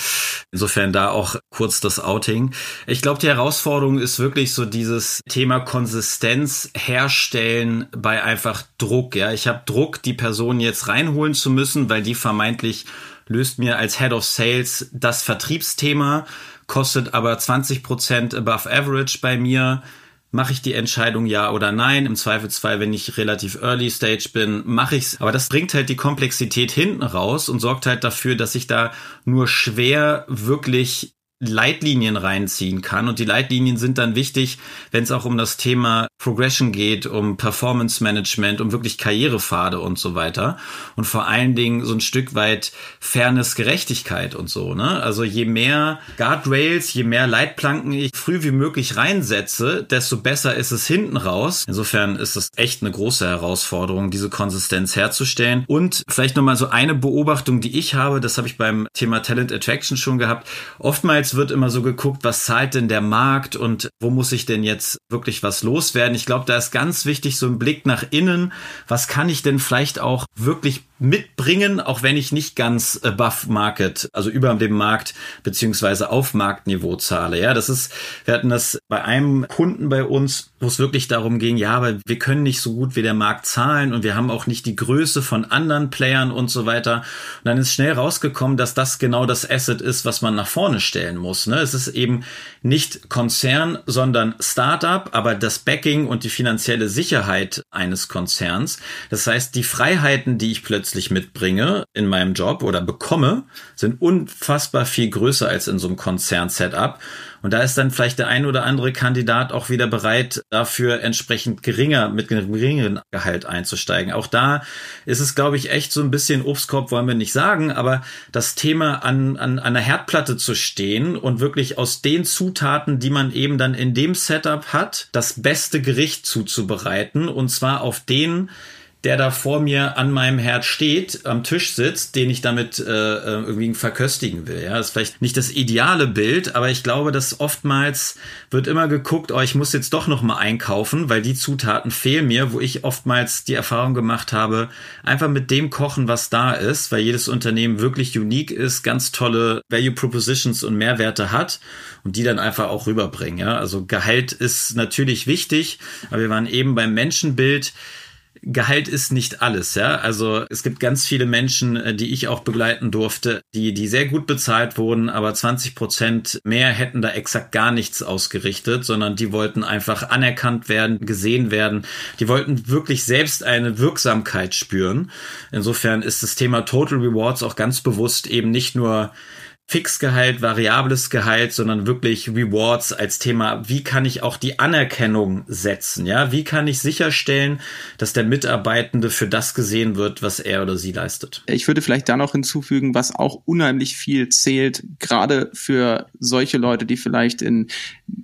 Insofern da auch kurz das Outing. Ich glaube, die Herausforderung ist wirklich so dieses Thema Konsistenz herstellen stellen bei einfach Druck. Ja, ich habe Druck, die Person jetzt reinholen zu müssen, weil die vermeintlich löst mir als Head of Sales das Vertriebsthema, kostet aber 20 Prozent above average bei mir. Mache ich die Entscheidung ja oder nein? Im Zweifelsfall, wenn ich relativ early stage bin, mache ich's. Aber das bringt halt die Komplexität hinten raus und sorgt halt dafür, dass ich da nur schwer wirklich Leitlinien reinziehen kann. Und die Leitlinien sind dann wichtig, wenn es auch um das Thema Progression geht, um Performance Management, um wirklich Karrierepfade und so weiter. Und vor allen Dingen so ein Stück weit Fairness, Gerechtigkeit und so. Ne? Also je mehr Guardrails, je mehr Leitplanken ich früh wie möglich reinsetze, desto besser ist es hinten raus. Insofern ist es echt eine große Herausforderung, diese Konsistenz herzustellen. Und vielleicht nochmal so eine Beobachtung, die ich habe, das habe ich beim Thema Talent Attraction schon gehabt. Oftmals wird immer so geguckt, was zahlt denn der Markt und wo muss ich denn jetzt wirklich was loswerden. Ich glaube, da ist ganz wichtig so ein Blick nach innen. Was kann ich denn vielleicht auch wirklich mitbringen, auch wenn ich nicht ganz above Market, also über dem Markt beziehungsweise auf Marktniveau zahle. Ja, das ist, wir hatten das bei einem Kunden bei uns, wo es wirklich darum ging, ja, aber wir können nicht so gut wie der Markt zahlen und wir haben auch nicht die Größe von anderen Playern und so weiter. Und dann ist schnell rausgekommen, dass das genau das Asset ist, was man nach vorne stellen muss. Ne? Es ist eben nicht Konzern, sondern Startup, aber das Backing und die finanzielle Sicherheit eines Konzerns. Das heißt, die Freiheiten, die ich plötzlich plötzlich mitbringe in meinem Job oder bekomme, sind unfassbar viel größer als in so einem Konzern-Setup. Und da ist dann vielleicht der ein oder andere Kandidat auch wieder bereit, dafür entsprechend geringer, mit geringeren Gehalt einzusteigen. Auch da ist es, glaube ich, echt so ein bisschen Obstkorb, wollen wir nicht sagen, aber das Thema an, an, an einer Herdplatte zu stehen und wirklich aus den Zutaten, die man eben dann in dem Setup hat, das beste Gericht zuzubereiten und zwar auf den der da vor mir an meinem Herd steht, am Tisch sitzt, den ich damit äh, äh, irgendwie verköstigen will. Ja, das ist vielleicht nicht das ideale Bild, aber ich glaube, dass oftmals wird immer geguckt, oh, ich muss jetzt doch noch mal einkaufen, weil die Zutaten fehlen mir, wo ich oftmals die Erfahrung gemacht habe, einfach mit dem kochen, was da ist, weil jedes Unternehmen wirklich unique ist, ganz tolle Value Propositions und Mehrwerte hat und die dann einfach auch rüberbringen. Ja, also Gehalt ist natürlich wichtig, aber wir waren eben beim Menschenbild Gehalt ist nicht alles, ja. Also es gibt ganz viele Menschen, äh, die ich auch begleiten durfte, die, die sehr gut bezahlt wurden, aber 20 Prozent mehr hätten da exakt gar nichts ausgerichtet, sondern die wollten einfach anerkannt werden, gesehen werden. Die wollten wirklich selbst eine Wirksamkeit spüren. Insofern ist das Thema Total Rewards auch ganz bewusst eben nicht nur Fixgehalt, variables Gehalt, sondern wirklich Rewards als Thema. Wie kann ich auch die Anerkennung setzen? Ja, wie kann ich sicherstellen, dass der Mitarbeitende für das gesehen wird, was er oder sie leistet? Ich würde vielleicht da noch hinzufügen, was auch unheimlich viel zählt, gerade für solche Leute, die vielleicht in,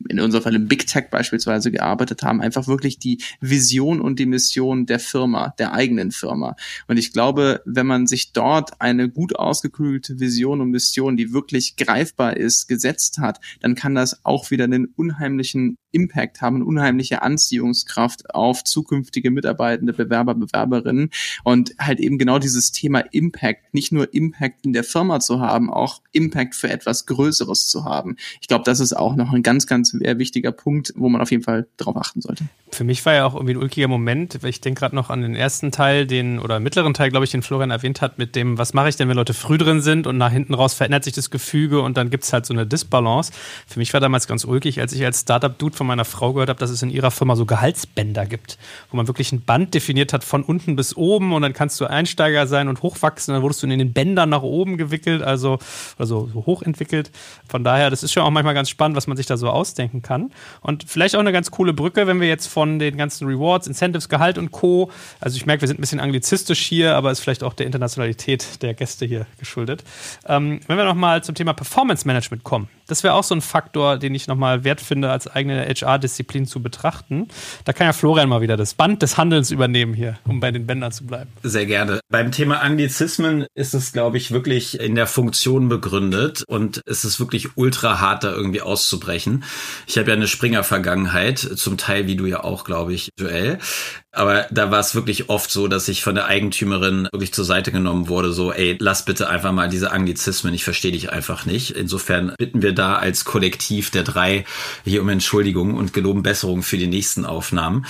in unserem Fall im Big Tech beispielsweise gearbeitet haben, einfach wirklich die Vision und die Mission der Firma, der eigenen Firma. Und ich glaube, wenn man sich dort eine gut ausgeklügelte Vision und Mission, die wirklich greifbar ist, gesetzt hat, dann kann das auch wieder einen unheimlichen Impact haben, unheimliche Anziehungskraft auf zukünftige Mitarbeitende, Bewerber, Bewerberinnen und halt eben genau dieses Thema Impact, nicht nur Impact in der Firma zu haben, auch Impact für etwas Größeres zu haben. Ich glaube, das ist auch noch ein ganz, ganz wichtiger Punkt, wo man auf jeden Fall darauf achten sollte. Für mich war ja auch irgendwie ein ulkiger Moment, ich denke gerade noch an den ersten Teil, den oder mittleren Teil, glaube ich, den Florian erwähnt hat, mit dem, was mache ich denn, wenn Leute früh drin sind und nach hinten raus verändert sich das Gefüge und dann gibt es halt so eine Disbalance. Für mich war damals ganz ulkig, als ich als Startup-Dude von meiner Frau gehört habe, dass es in ihrer Firma so Gehaltsbänder gibt, wo man wirklich ein Band definiert hat von unten bis oben und dann kannst du Einsteiger sein und hochwachsen, dann wurdest du in den Bändern nach oben gewickelt, also, also so hochentwickelt. Von daher, das ist schon auch manchmal ganz spannend, was man sich da so ausdenken kann. Und vielleicht auch eine ganz coole Brücke, wenn wir jetzt von den ganzen Rewards, Incentives, Gehalt und Co. Also ich merke, wir sind ein bisschen anglizistisch hier, aber ist vielleicht auch der Internationalität der Gäste hier geschuldet. Ähm, wenn wir nochmal zum Thema Performance Management kommen. Das wäre auch so ein Faktor, den ich nochmal wert finde, als eigene HR-Disziplin zu betrachten. Da kann ja Florian mal wieder das Band des Handelns übernehmen hier, um bei den Bändern zu bleiben. Sehr gerne. Beim Thema Anglizismen ist es, glaube ich, wirklich in der Funktion begründet und es ist wirklich ultra hart, da irgendwie auszubrechen. Ich habe ja eine Springer-Vergangenheit, zum Teil wie du ja auch, glaube ich, Joel. Aber da war es wirklich oft so, dass ich von der Eigentümerin wirklich zur Seite genommen wurde, so, ey, lass bitte einfach mal diese Anglizismen, ich verstehe dich einfach nicht. Insofern bitten wir da als Kollektiv der drei hier um Entschuldigung und geloben Besserung für die nächsten Aufnahmen.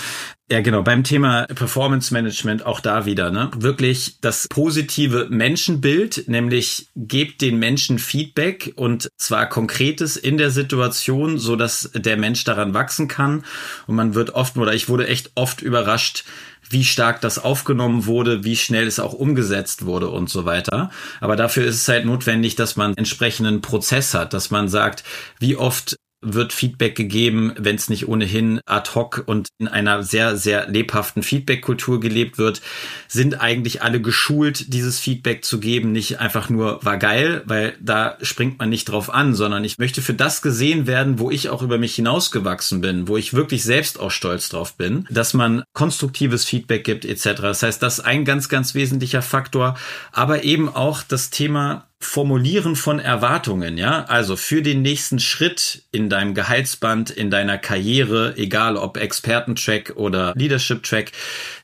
Ja, genau. Beim Thema Performance Management auch da wieder, ne? Wirklich das positive Menschenbild, nämlich gebt den Menschen Feedback und zwar konkretes in der Situation, so dass der Mensch daran wachsen kann. Und man wird oft, oder ich wurde echt oft überrascht, wie stark das aufgenommen wurde, wie schnell es auch umgesetzt wurde und so weiter. Aber dafür ist es halt notwendig, dass man entsprechenden Prozess hat, dass man sagt, wie oft wird Feedback gegeben, wenn es nicht ohnehin ad hoc und in einer sehr, sehr lebhaften Feedback-Kultur gelebt wird, sind eigentlich alle geschult, dieses Feedback zu geben, nicht einfach nur war geil, weil da springt man nicht drauf an, sondern ich möchte für das gesehen werden, wo ich auch über mich hinausgewachsen bin, wo ich wirklich selbst auch stolz drauf bin, dass man konstruktives Feedback gibt etc. Das heißt, das ist ein ganz, ganz wesentlicher Faktor, aber eben auch das Thema Formulieren von Erwartungen, ja, also für den nächsten Schritt in deinem Gehaltsband, in deiner Karriere, egal ob Expertentrack oder Leadership Track,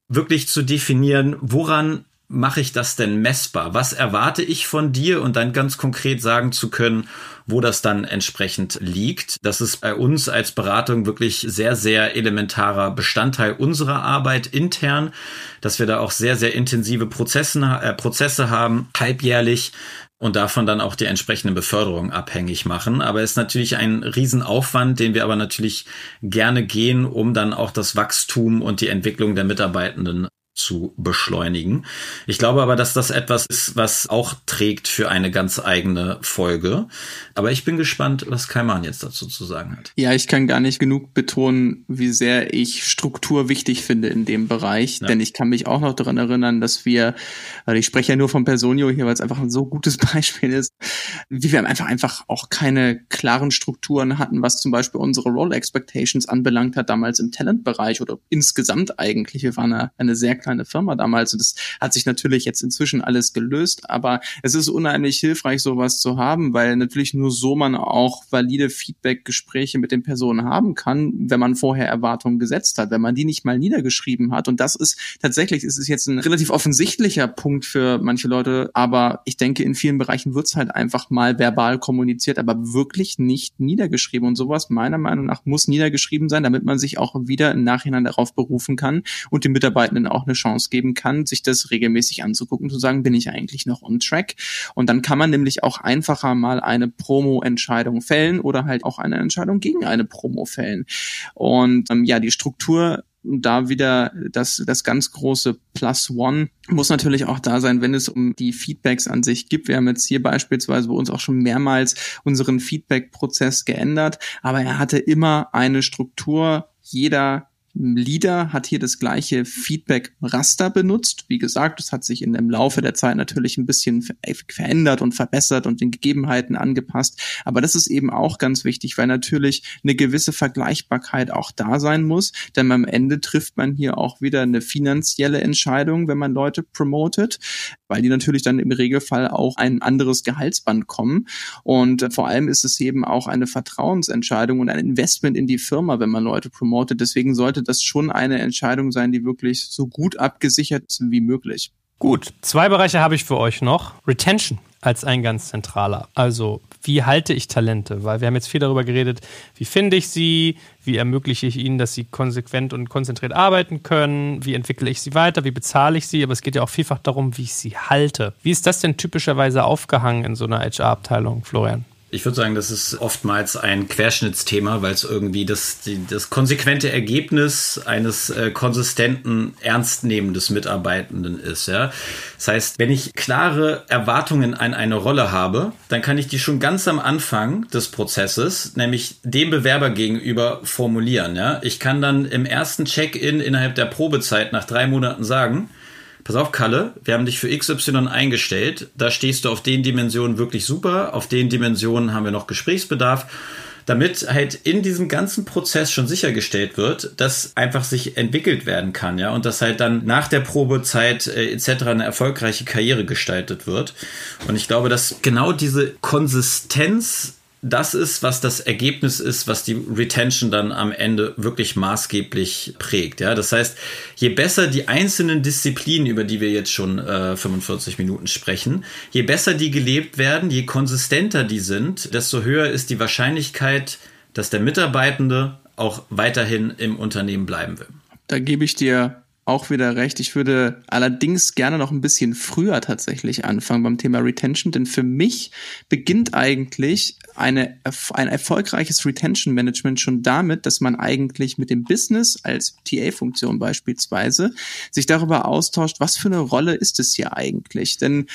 wirklich zu definieren, woran mache ich das denn messbar? Was erwarte ich von dir und dann ganz konkret sagen zu können, wo das dann entsprechend liegt. Das ist bei uns als Beratung wirklich sehr, sehr elementarer Bestandteil unserer Arbeit intern, dass wir da auch sehr, sehr intensive Prozessen, äh, Prozesse haben, halbjährlich, und davon dann auch die entsprechende Beförderung abhängig machen. Aber es ist natürlich ein Riesenaufwand, den wir aber natürlich gerne gehen, um dann auch das Wachstum und die Entwicklung der Mitarbeitenden zu beschleunigen. Ich glaube aber, dass das etwas ist, was auch trägt für eine ganz eigene Folge. Aber ich bin gespannt, was Kaiman jetzt dazu zu sagen hat. Ja, ich kann gar nicht genug betonen, wie sehr ich Struktur wichtig finde in dem Bereich. Ja. Denn ich kann mich auch noch daran erinnern, dass wir, also ich spreche ja nur von Personio hier, weil es einfach ein so gutes [laughs] Beispiel ist, wie wir einfach einfach auch keine klaren Strukturen hatten, was zum Beispiel unsere Role Expectations anbelangt hat, damals im Talentbereich oder insgesamt eigentlich. Wir waren eine, eine sehr kleine Firma damals und das hat sich natürlich jetzt inzwischen alles gelöst, aber es ist unheimlich hilfreich, sowas zu haben, weil natürlich nur so man auch valide Feedback-Gespräche mit den Personen haben kann, wenn man vorher Erwartungen gesetzt hat, wenn man die nicht mal niedergeschrieben hat. Und das ist tatsächlich, ist es jetzt ein relativ offensichtlicher Punkt für manche Leute, aber ich denke, in vielen Bereichen wird es halt einfach mal verbal kommuniziert, aber wirklich nicht niedergeschrieben. Und sowas meiner Meinung nach muss niedergeschrieben sein, damit man sich auch wieder im Nachhinein darauf berufen kann und den Mitarbeitenden auch eine Chance geben kann, sich das regelmäßig anzugucken, zu sagen, bin ich eigentlich noch on track? Und dann kann man nämlich auch einfacher mal eine Promo-Entscheidung fällen oder halt auch eine Entscheidung gegen eine Promo fällen. Und ähm, ja, die Struktur da wieder das, das ganz große Plus One muss natürlich auch da sein, wenn es um die Feedbacks an sich gibt. Wir haben jetzt hier beispielsweise bei uns auch schon mehrmals unseren Feedback-Prozess geändert, aber er hatte immer eine Struktur. Jeder Leader hat hier das gleiche Feedback-Raster benutzt. Wie gesagt, es hat sich in dem Laufe der Zeit natürlich ein bisschen verändert und verbessert und den Gegebenheiten angepasst. Aber das ist eben auch ganz wichtig, weil natürlich eine gewisse Vergleichbarkeit auch da sein muss. Denn am Ende trifft man hier auch wieder eine finanzielle Entscheidung, wenn man Leute promotet, weil die natürlich dann im Regelfall auch ein anderes Gehaltsband kommen. Und vor allem ist es eben auch eine Vertrauensentscheidung und ein Investment in die Firma, wenn man Leute promotet. Deswegen sollte das schon eine Entscheidung sein, die wirklich so gut abgesichert ist wie möglich. Gut, zwei Bereiche habe ich für euch noch. Retention als ein ganz zentraler. Also, wie halte ich Talente? Weil wir haben jetzt viel darüber geredet, wie finde ich sie, wie ermögliche ich ihnen, dass sie konsequent und konzentriert arbeiten können, wie entwickle ich sie weiter, wie bezahle ich sie, aber es geht ja auch vielfach darum, wie ich sie halte. Wie ist das denn typischerweise aufgehangen in so einer HR-Abteilung, Florian? Ich würde sagen, das ist oftmals ein Querschnittsthema, weil es irgendwie das, die, das konsequente Ergebnis eines äh, konsistenten, ernstnehmen des Mitarbeitenden ist. Ja? Das heißt, wenn ich klare Erwartungen an eine Rolle habe, dann kann ich die schon ganz am Anfang des Prozesses, nämlich dem Bewerber gegenüber, formulieren. Ja? Ich kann dann im ersten Check-in innerhalb der Probezeit nach drei Monaten sagen, pass auf, Kalle, wir haben dich für XY eingestellt. Da stehst du auf den Dimensionen wirklich super. Auf den Dimensionen haben wir noch Gesprächsbedarf. Damit halt in diesem ganzen Prozess schon sichergestellt wird, dass einfach sich entwickelt werden kann, ja, und dass halt dann nach der Probezeit äh, etc. eine erfolgreiche Karriere gestaltet wird. Und ich glaube, dass genau diese Konsistenz das ist, was das Ergebnis ist, was die Retention dann am Ende wirklich maßgeblich prägt. Ja, das heißt, je besser die einzelnen Disziplinen, über die wir jetzt schon äh, 45 Minuten sprechen, je besser die gelebt werden, je konsistenter die sind, desto höher ist die Wahrscheinlichkeit, dass der Mitarbeitende auch weiterhin im Unternehmen bleiben will. Da gebe ich dir auch wieder recht. Ich würde allerdings gerne noch ein bisschen früher tatsächlich anfangen beim Thema Retention, denn für mich beginnt eigentlich eine, ein erfolgreiches Retention Management schon damit, dass man eigentlich mit dem Business als TA-Funktion beispielsweise sich darüber austauscht, was für eine Rolle ist es hier eigentlich? Denn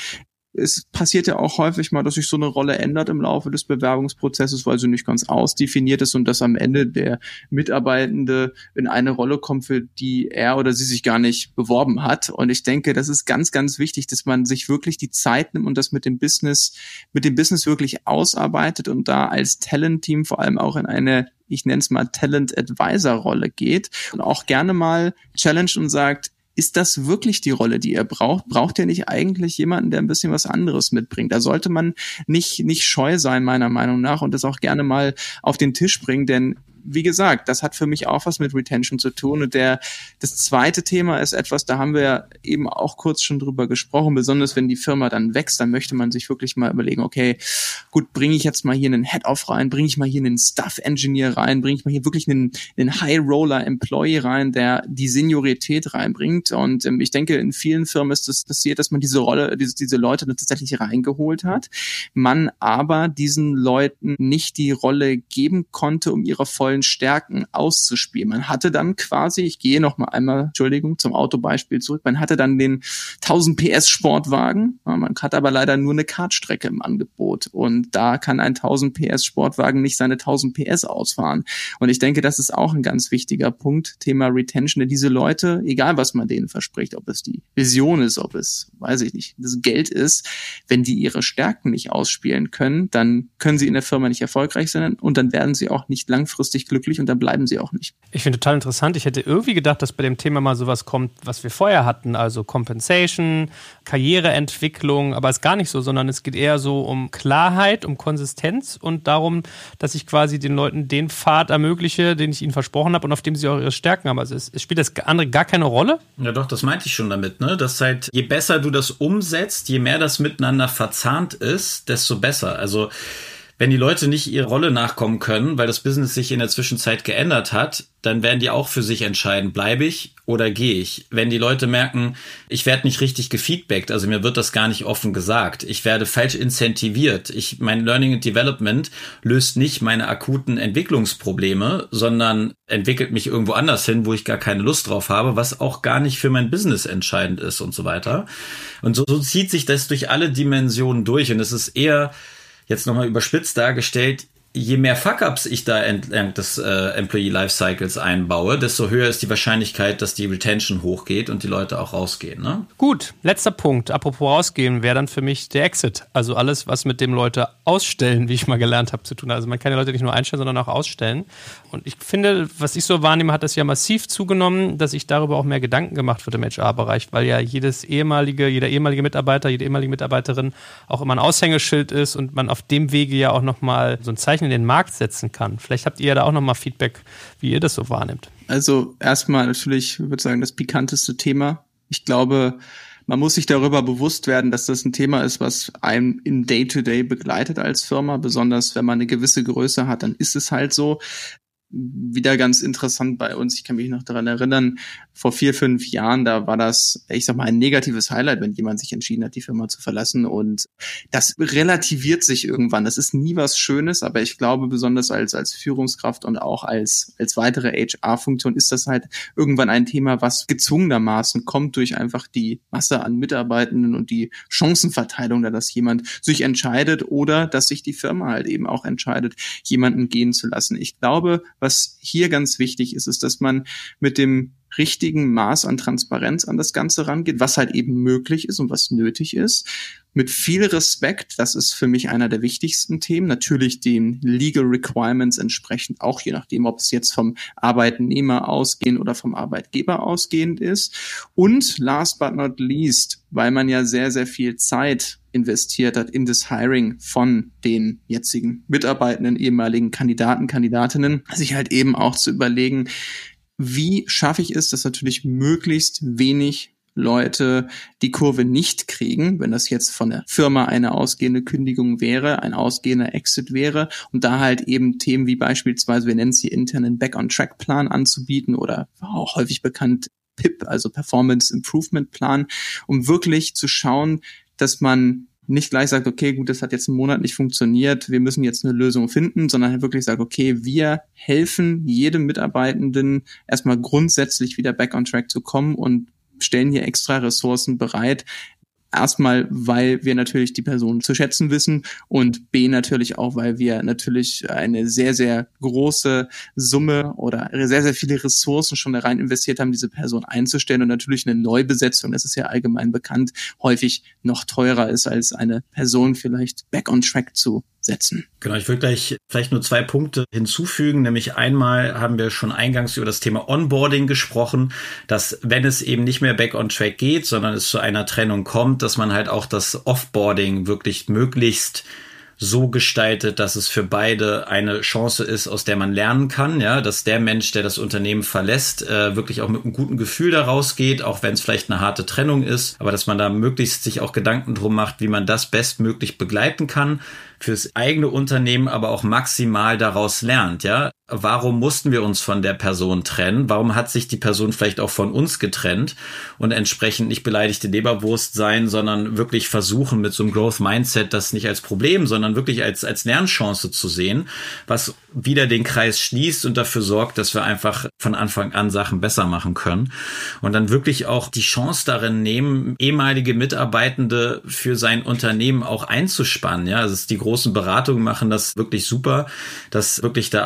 es passiert ja auch häufig mal, dass sich so eine Rolle ändert im Laufe des Bewerbungsprozesses, weil sie nicht ganz ausdefiniert ist und dass am Ende der Mitarbeitende in eine Rolle kommt, für die er oder sie sich gar nicht beworben hat. Und ich denke, das ist ganz, ganz wichtig, dass man sich wirklich die Zeit nimmt und das mit dem Business, mit dem Business wirklich ausarbeitet und da als Talent-Team vor allem auch in eine ich nenne es mal Talent Advisor Rolle geht und auch gerne mal challenge und sagt, ist das wirklich die Rolle, die ihr braucht? Braucht ihr nicht eigentlich jemanden, der ein bisschen was anderes mitbringt? Da sollte man nicht, nicht scheu sein, meiner Meinung nach, und das auch gerne mal auf den Tisch bringen, denn wie gesagt, das hat für mich auch was mit Retention zu tun. Und der, das zweite Thema ist etwas, da haben wir eben auch kurz schon drüber gesprochen, besonders wenn die Firma dann wächst, dann möchte man sich wirklich mal überlegen, okay, gut, bringe ich jetzt mal hier einen Head-Off rein, bringe ich mal hier einen Staff-Engineer rein, bringe ich mal hier wirklich einen, einen High-Roller-Employee rein, der die Seniorität reinbringt. Und ähm, ich denke, in vielen Firmen ist das passiert, dass man diese Rolle, diese, diese Leute tatsächlich reingeholt hat, man aber diesen Leuten nicht die Rolle geben konnte, um ihre voll vollen Stärken auszuspielen. Man hatte dann quasi, ich gehe noch mal einmal, Entschuldigung, zum Autobeispiel zurück, man hatte dann den 1000 PS Sportwagen, man hat aber leider nur eine Kartstrecke im Angebot und da kann ein 1000 PS Sportwagen nicht seine 1000 PS ausfahren. Und ich denke, das ist auch ein ganz wichtiger Punkt, Thema Retention, denn diese Leute, egal was man denen verspricht, ob es die Vision ist, ob es, weiß ich nicht, das Geld ist, wenn die ihre Stärken nicht ausspielen können, dann können sie in der Firma nicht erfolgreich sein und dann werden sie auch nicht langfristig nicht glücklich und dann bleiben sie auch nicht. Ich finde total interessant. Ich hätte irgendwie gedacht, dass bei dem Thema mal sowas kommt, was wir vorher hatten, also Compensation, Karriereentwicklung, aber es ist gar nicht so, sondern es geht eher so um Klarheit, um Konsistenz und darum, dass ich quasi den Leuten den Pfad ermögliche, den ich ihnen versprochen habe und auf dem sie auch ihre Stärken haben. Also es, es spielt das andere gar keine Rolle. Ja doch, das meinte ich schon damit, ne? Dass halt, je besser du das umsetzt, je mehr das miteinander verzahnt ist, desto besser. Also wenn die Leute nicht ihre Rolle nachkommen können, weil das Business sich in der Zwischenzeit geändert hat, dann werden die auch für sich entscheiden, bleibe ich oder gehe ich. Wenn die Leute merken, ich werde nicht richtig gefeedbackt, also mir wird das gar nicht offen gesagt, ich werde falsch incentiviert, ich, mein Learning and Development löst nicht meine akuten Entwicklungsprobleme, sondern entwickelt mich irgendwo anders hin, wo ich gar keine Lust drauf habe, was auch gar nicht für mein Business entscheidend ist und so weiter. Und so, so zieht sich das durch alle Dimensionen durch und es ist eher jetzt nochmal überspitzt dargestellt, je mehr Fuck-ups ich da entlang des äh, Employee Lifecycles einbaue, desto höher ist die Wahrscheinlichkeit, dass die Retention hochgeht und die Leute auch rausgehen. Ne? Gut, letzter Punkt. Apropos rausgehen, wäre dann für mich der Exit. Also alles, was mit dem Leute ausstellen, wie ich mal gelernt habe zu tun. Also man kann die Leute nicht nur einstellen, sondern auch ausstellen. Und ich finde, was ich so wahrnehme, hat das ja massiv zugenommen, dass sich darüber auch mehr Gedanken gemacht wird im HR-Bereich, weil ja jedes ehemalige, jeder ehemalige Mitarbeiter, jede ehemalige Mitarbeiterin auch immer ein Aushängeschild ist und man auf dem Wege ja auch nochmal so ein Zeichen in den Markt setzen kann. Vielleicht habt ihr da auch nochmal Feedback, wie ihr das so wahrnimmt. Also erstmal natürlich, ich würde sagen, das pikanteste Thema. Ich glaube, man muss sich darüber bewusst werden, dass das ein Thema ist, was einem im Day-to-Day -Day begleitet als Firma. Besonders wenn man eine gewisse Größe hat, dann ist es halt so wieder ganz interessant bei uns. Ich kann mich noch daran erinnern, vor vier, fünf Jahren, da war das, ich sag mal, ein negatives Highlight, wenn jemand sich entschieden hat, die Firma zu verlassen. Und das relativiert sich irgendwann. Das ist nie was Schönes, aber ich glaube, besonders als, als Führungskraft und auch als, als weitere HR-Funktion ist das halt irgendwann ein Thema, was gezwungenermaßen kommt durch einfach die Masse an Mitarbeitenden und die Chancenverteilung, da dass jemand sich entscheidet oder dass sich die Firma halt eben auch entscheidet, jemanden gehen zu lassen. Ich glaube, was hier ganz wichtig ist, ist, dass man mit dem richtigen Maß an Transparenz an das Ganze rangeht, was halt eben möglich ist und was nötig ist. Mit viel Respekt, das ist für mich einer der wichtigsten Themen, natürlich den Legal Requirements entsprechend, auch je nachdem, ob es jetzt vom Arbeitnehmer ausgehend oder vom Arbeitgeber ausgehend ist. Und last but not least, weil man ja sehr, sehr viel Zeit investiert hat in das Hiring von den jetzigen Mitarbeitenden, ehemaligen Kandidaten, Kandidatinnen, sich halt eben auch zu überlegen, wie schaffe ich es, dass natürlich möglichst wenig Leute die Kurve nicht kriegen, wenn das jetzt von der Firma eine ausgehende Kündigung wäre, ein ausgehender Exit wäre und da halt eben Themen wie beispielsweise, wir nennen sie internen Back-on-Track-Plan anzubieten oder auch häufig bekannt PIP, also Performance Improvement Plan, um wirklich zu schauen, dass man nicht gleich sagt, okay, gut, das hat jetzt einen Monat nicht funktioniert, wir müssen jetzt eine Lösung finden, sondern halt wirklich sagt, okay, wir helfen jedem Mitarbeitenden erstmal grundsätzlich wieder back on track zu kommen und stellen hier extra Ressourcen bereit, Erstmal, weil wir natürlich die Person zu schätzen wissen und B natürlich auch, weil wir natürlich eine sehr, sehr große Summe oder sehr, sehr viele Ressourcen schon da rein investiert haben, diese Person einzustellen und natürlich eine Neubesetzung, das ist ja allgemein bekannt, häufig noch teurer ist, als eine Person vielleicht back on track zu setzen. Genau, ich würde gleich vielleicht nur zwei Punkte hinzufügen, nämlich einmal haben wir schon eingangs über das Thema Onboarding gesprochen, dass wenn es eben nicht mehr back on track geht, sondern es zu einer Trennung kommt, dass man halt auch das Offboarding wirklich möglichst so gestaltet, dass es für beide eine Chance ist, aus der man lernen kann, ja, dass der Mensch, der das Unternehmen verlässt, äh, wirklich auch mit einem guten Gefühl daraus geht, auch wenn es vielleicht eine harte Trennung ist, aber dass man da möglichst sich auch Gedanken drum macht, wie man das bestmöglich begleiten kann fürs eigene Unternehmen aber auch maximal daraus lernt, ja. Warum mussten wir uns von der Person trennen? Warum hat sich die Person vielleicht auch von uns getrennt und entsprechend nicht beleidigte Leberwurst sein, sondern wirklich versuchen mit so einem Growth Mindset das nicht als Problem, sondern wirklich als, als Lernchance zu sehen, was wieder den Kreis schließt und dafür sorgt, dass wir einfach von Anfang an Sachen besser machen können und dann wirklich auch die Chance darin nehmen, ehemalige Mitarbeitende für sein Unternehmen auch einzuspannen, ja. Also die großen Beratungen machen das wirklich super, dass wirklich da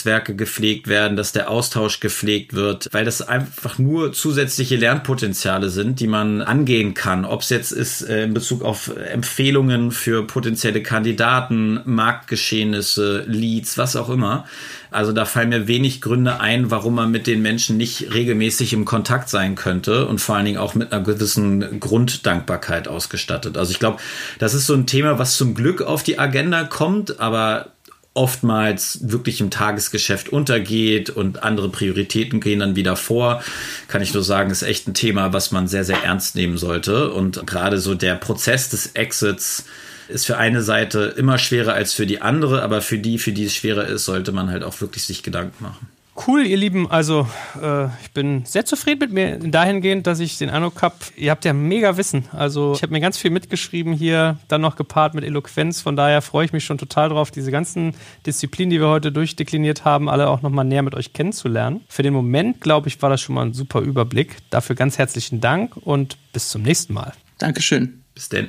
Alumni-Netzwerke gepflegt werden, dass der Austausch gepflegt wird, weil das einfach nur zusätzliche Lernpotenziale sind, die man angehen kann. Ob es jetzt ist äh, in Bezug auf Empfehlungen für potenzielle Kandidaten, Marktgeschehnisse, Leads, was auch immer. Also da fallen mir wenig Gründe ein, warum man mit den Menschen nicht regelmäßig im Kontakt sein könnte und vor allen Dingen auch mit einer gewissen Grunddankbarkeit ausgestattet. Also ich glaube, das ist so ein Thema, was zum Glück auf die Agenda kommt, aber oftmals wirklich im Tagesgeschäft untergeht und andere Prioritäten gehen dann wieder vor, kann ich nur sagen, ist echt ein Thema, was man sehr, sehr ernst nehmen sollte. Und gerade so der Prozess des Exits ist für eine Seite immer schwerer als für die andere, aber für die, für die es schwerer ist, sollte man halt auch wirklich sich Gedanken machen. Cool, ihr Lieben. Also, äh, ich bin sehr zufrieden mit mir dahingehend, dass ich den Eindruck habe, ihr habt ja mega Wissen. Also, ich habe mir ganz viel mitgeschrieben hier, dann noch gepaart mit Eloquenz. Von daher freue ich mich schon total drauf, diese ganzen Disziplinen, die wir heute durchdekliniert haben, alle auch nochmal näher mit euch kennenzulernen. Für den Moment, glaube ich, war das schon mal ein super Überblick. Dafür ganz herzlichen Dank und bis zum nächsten Mal. Dankeschön. Bis denn.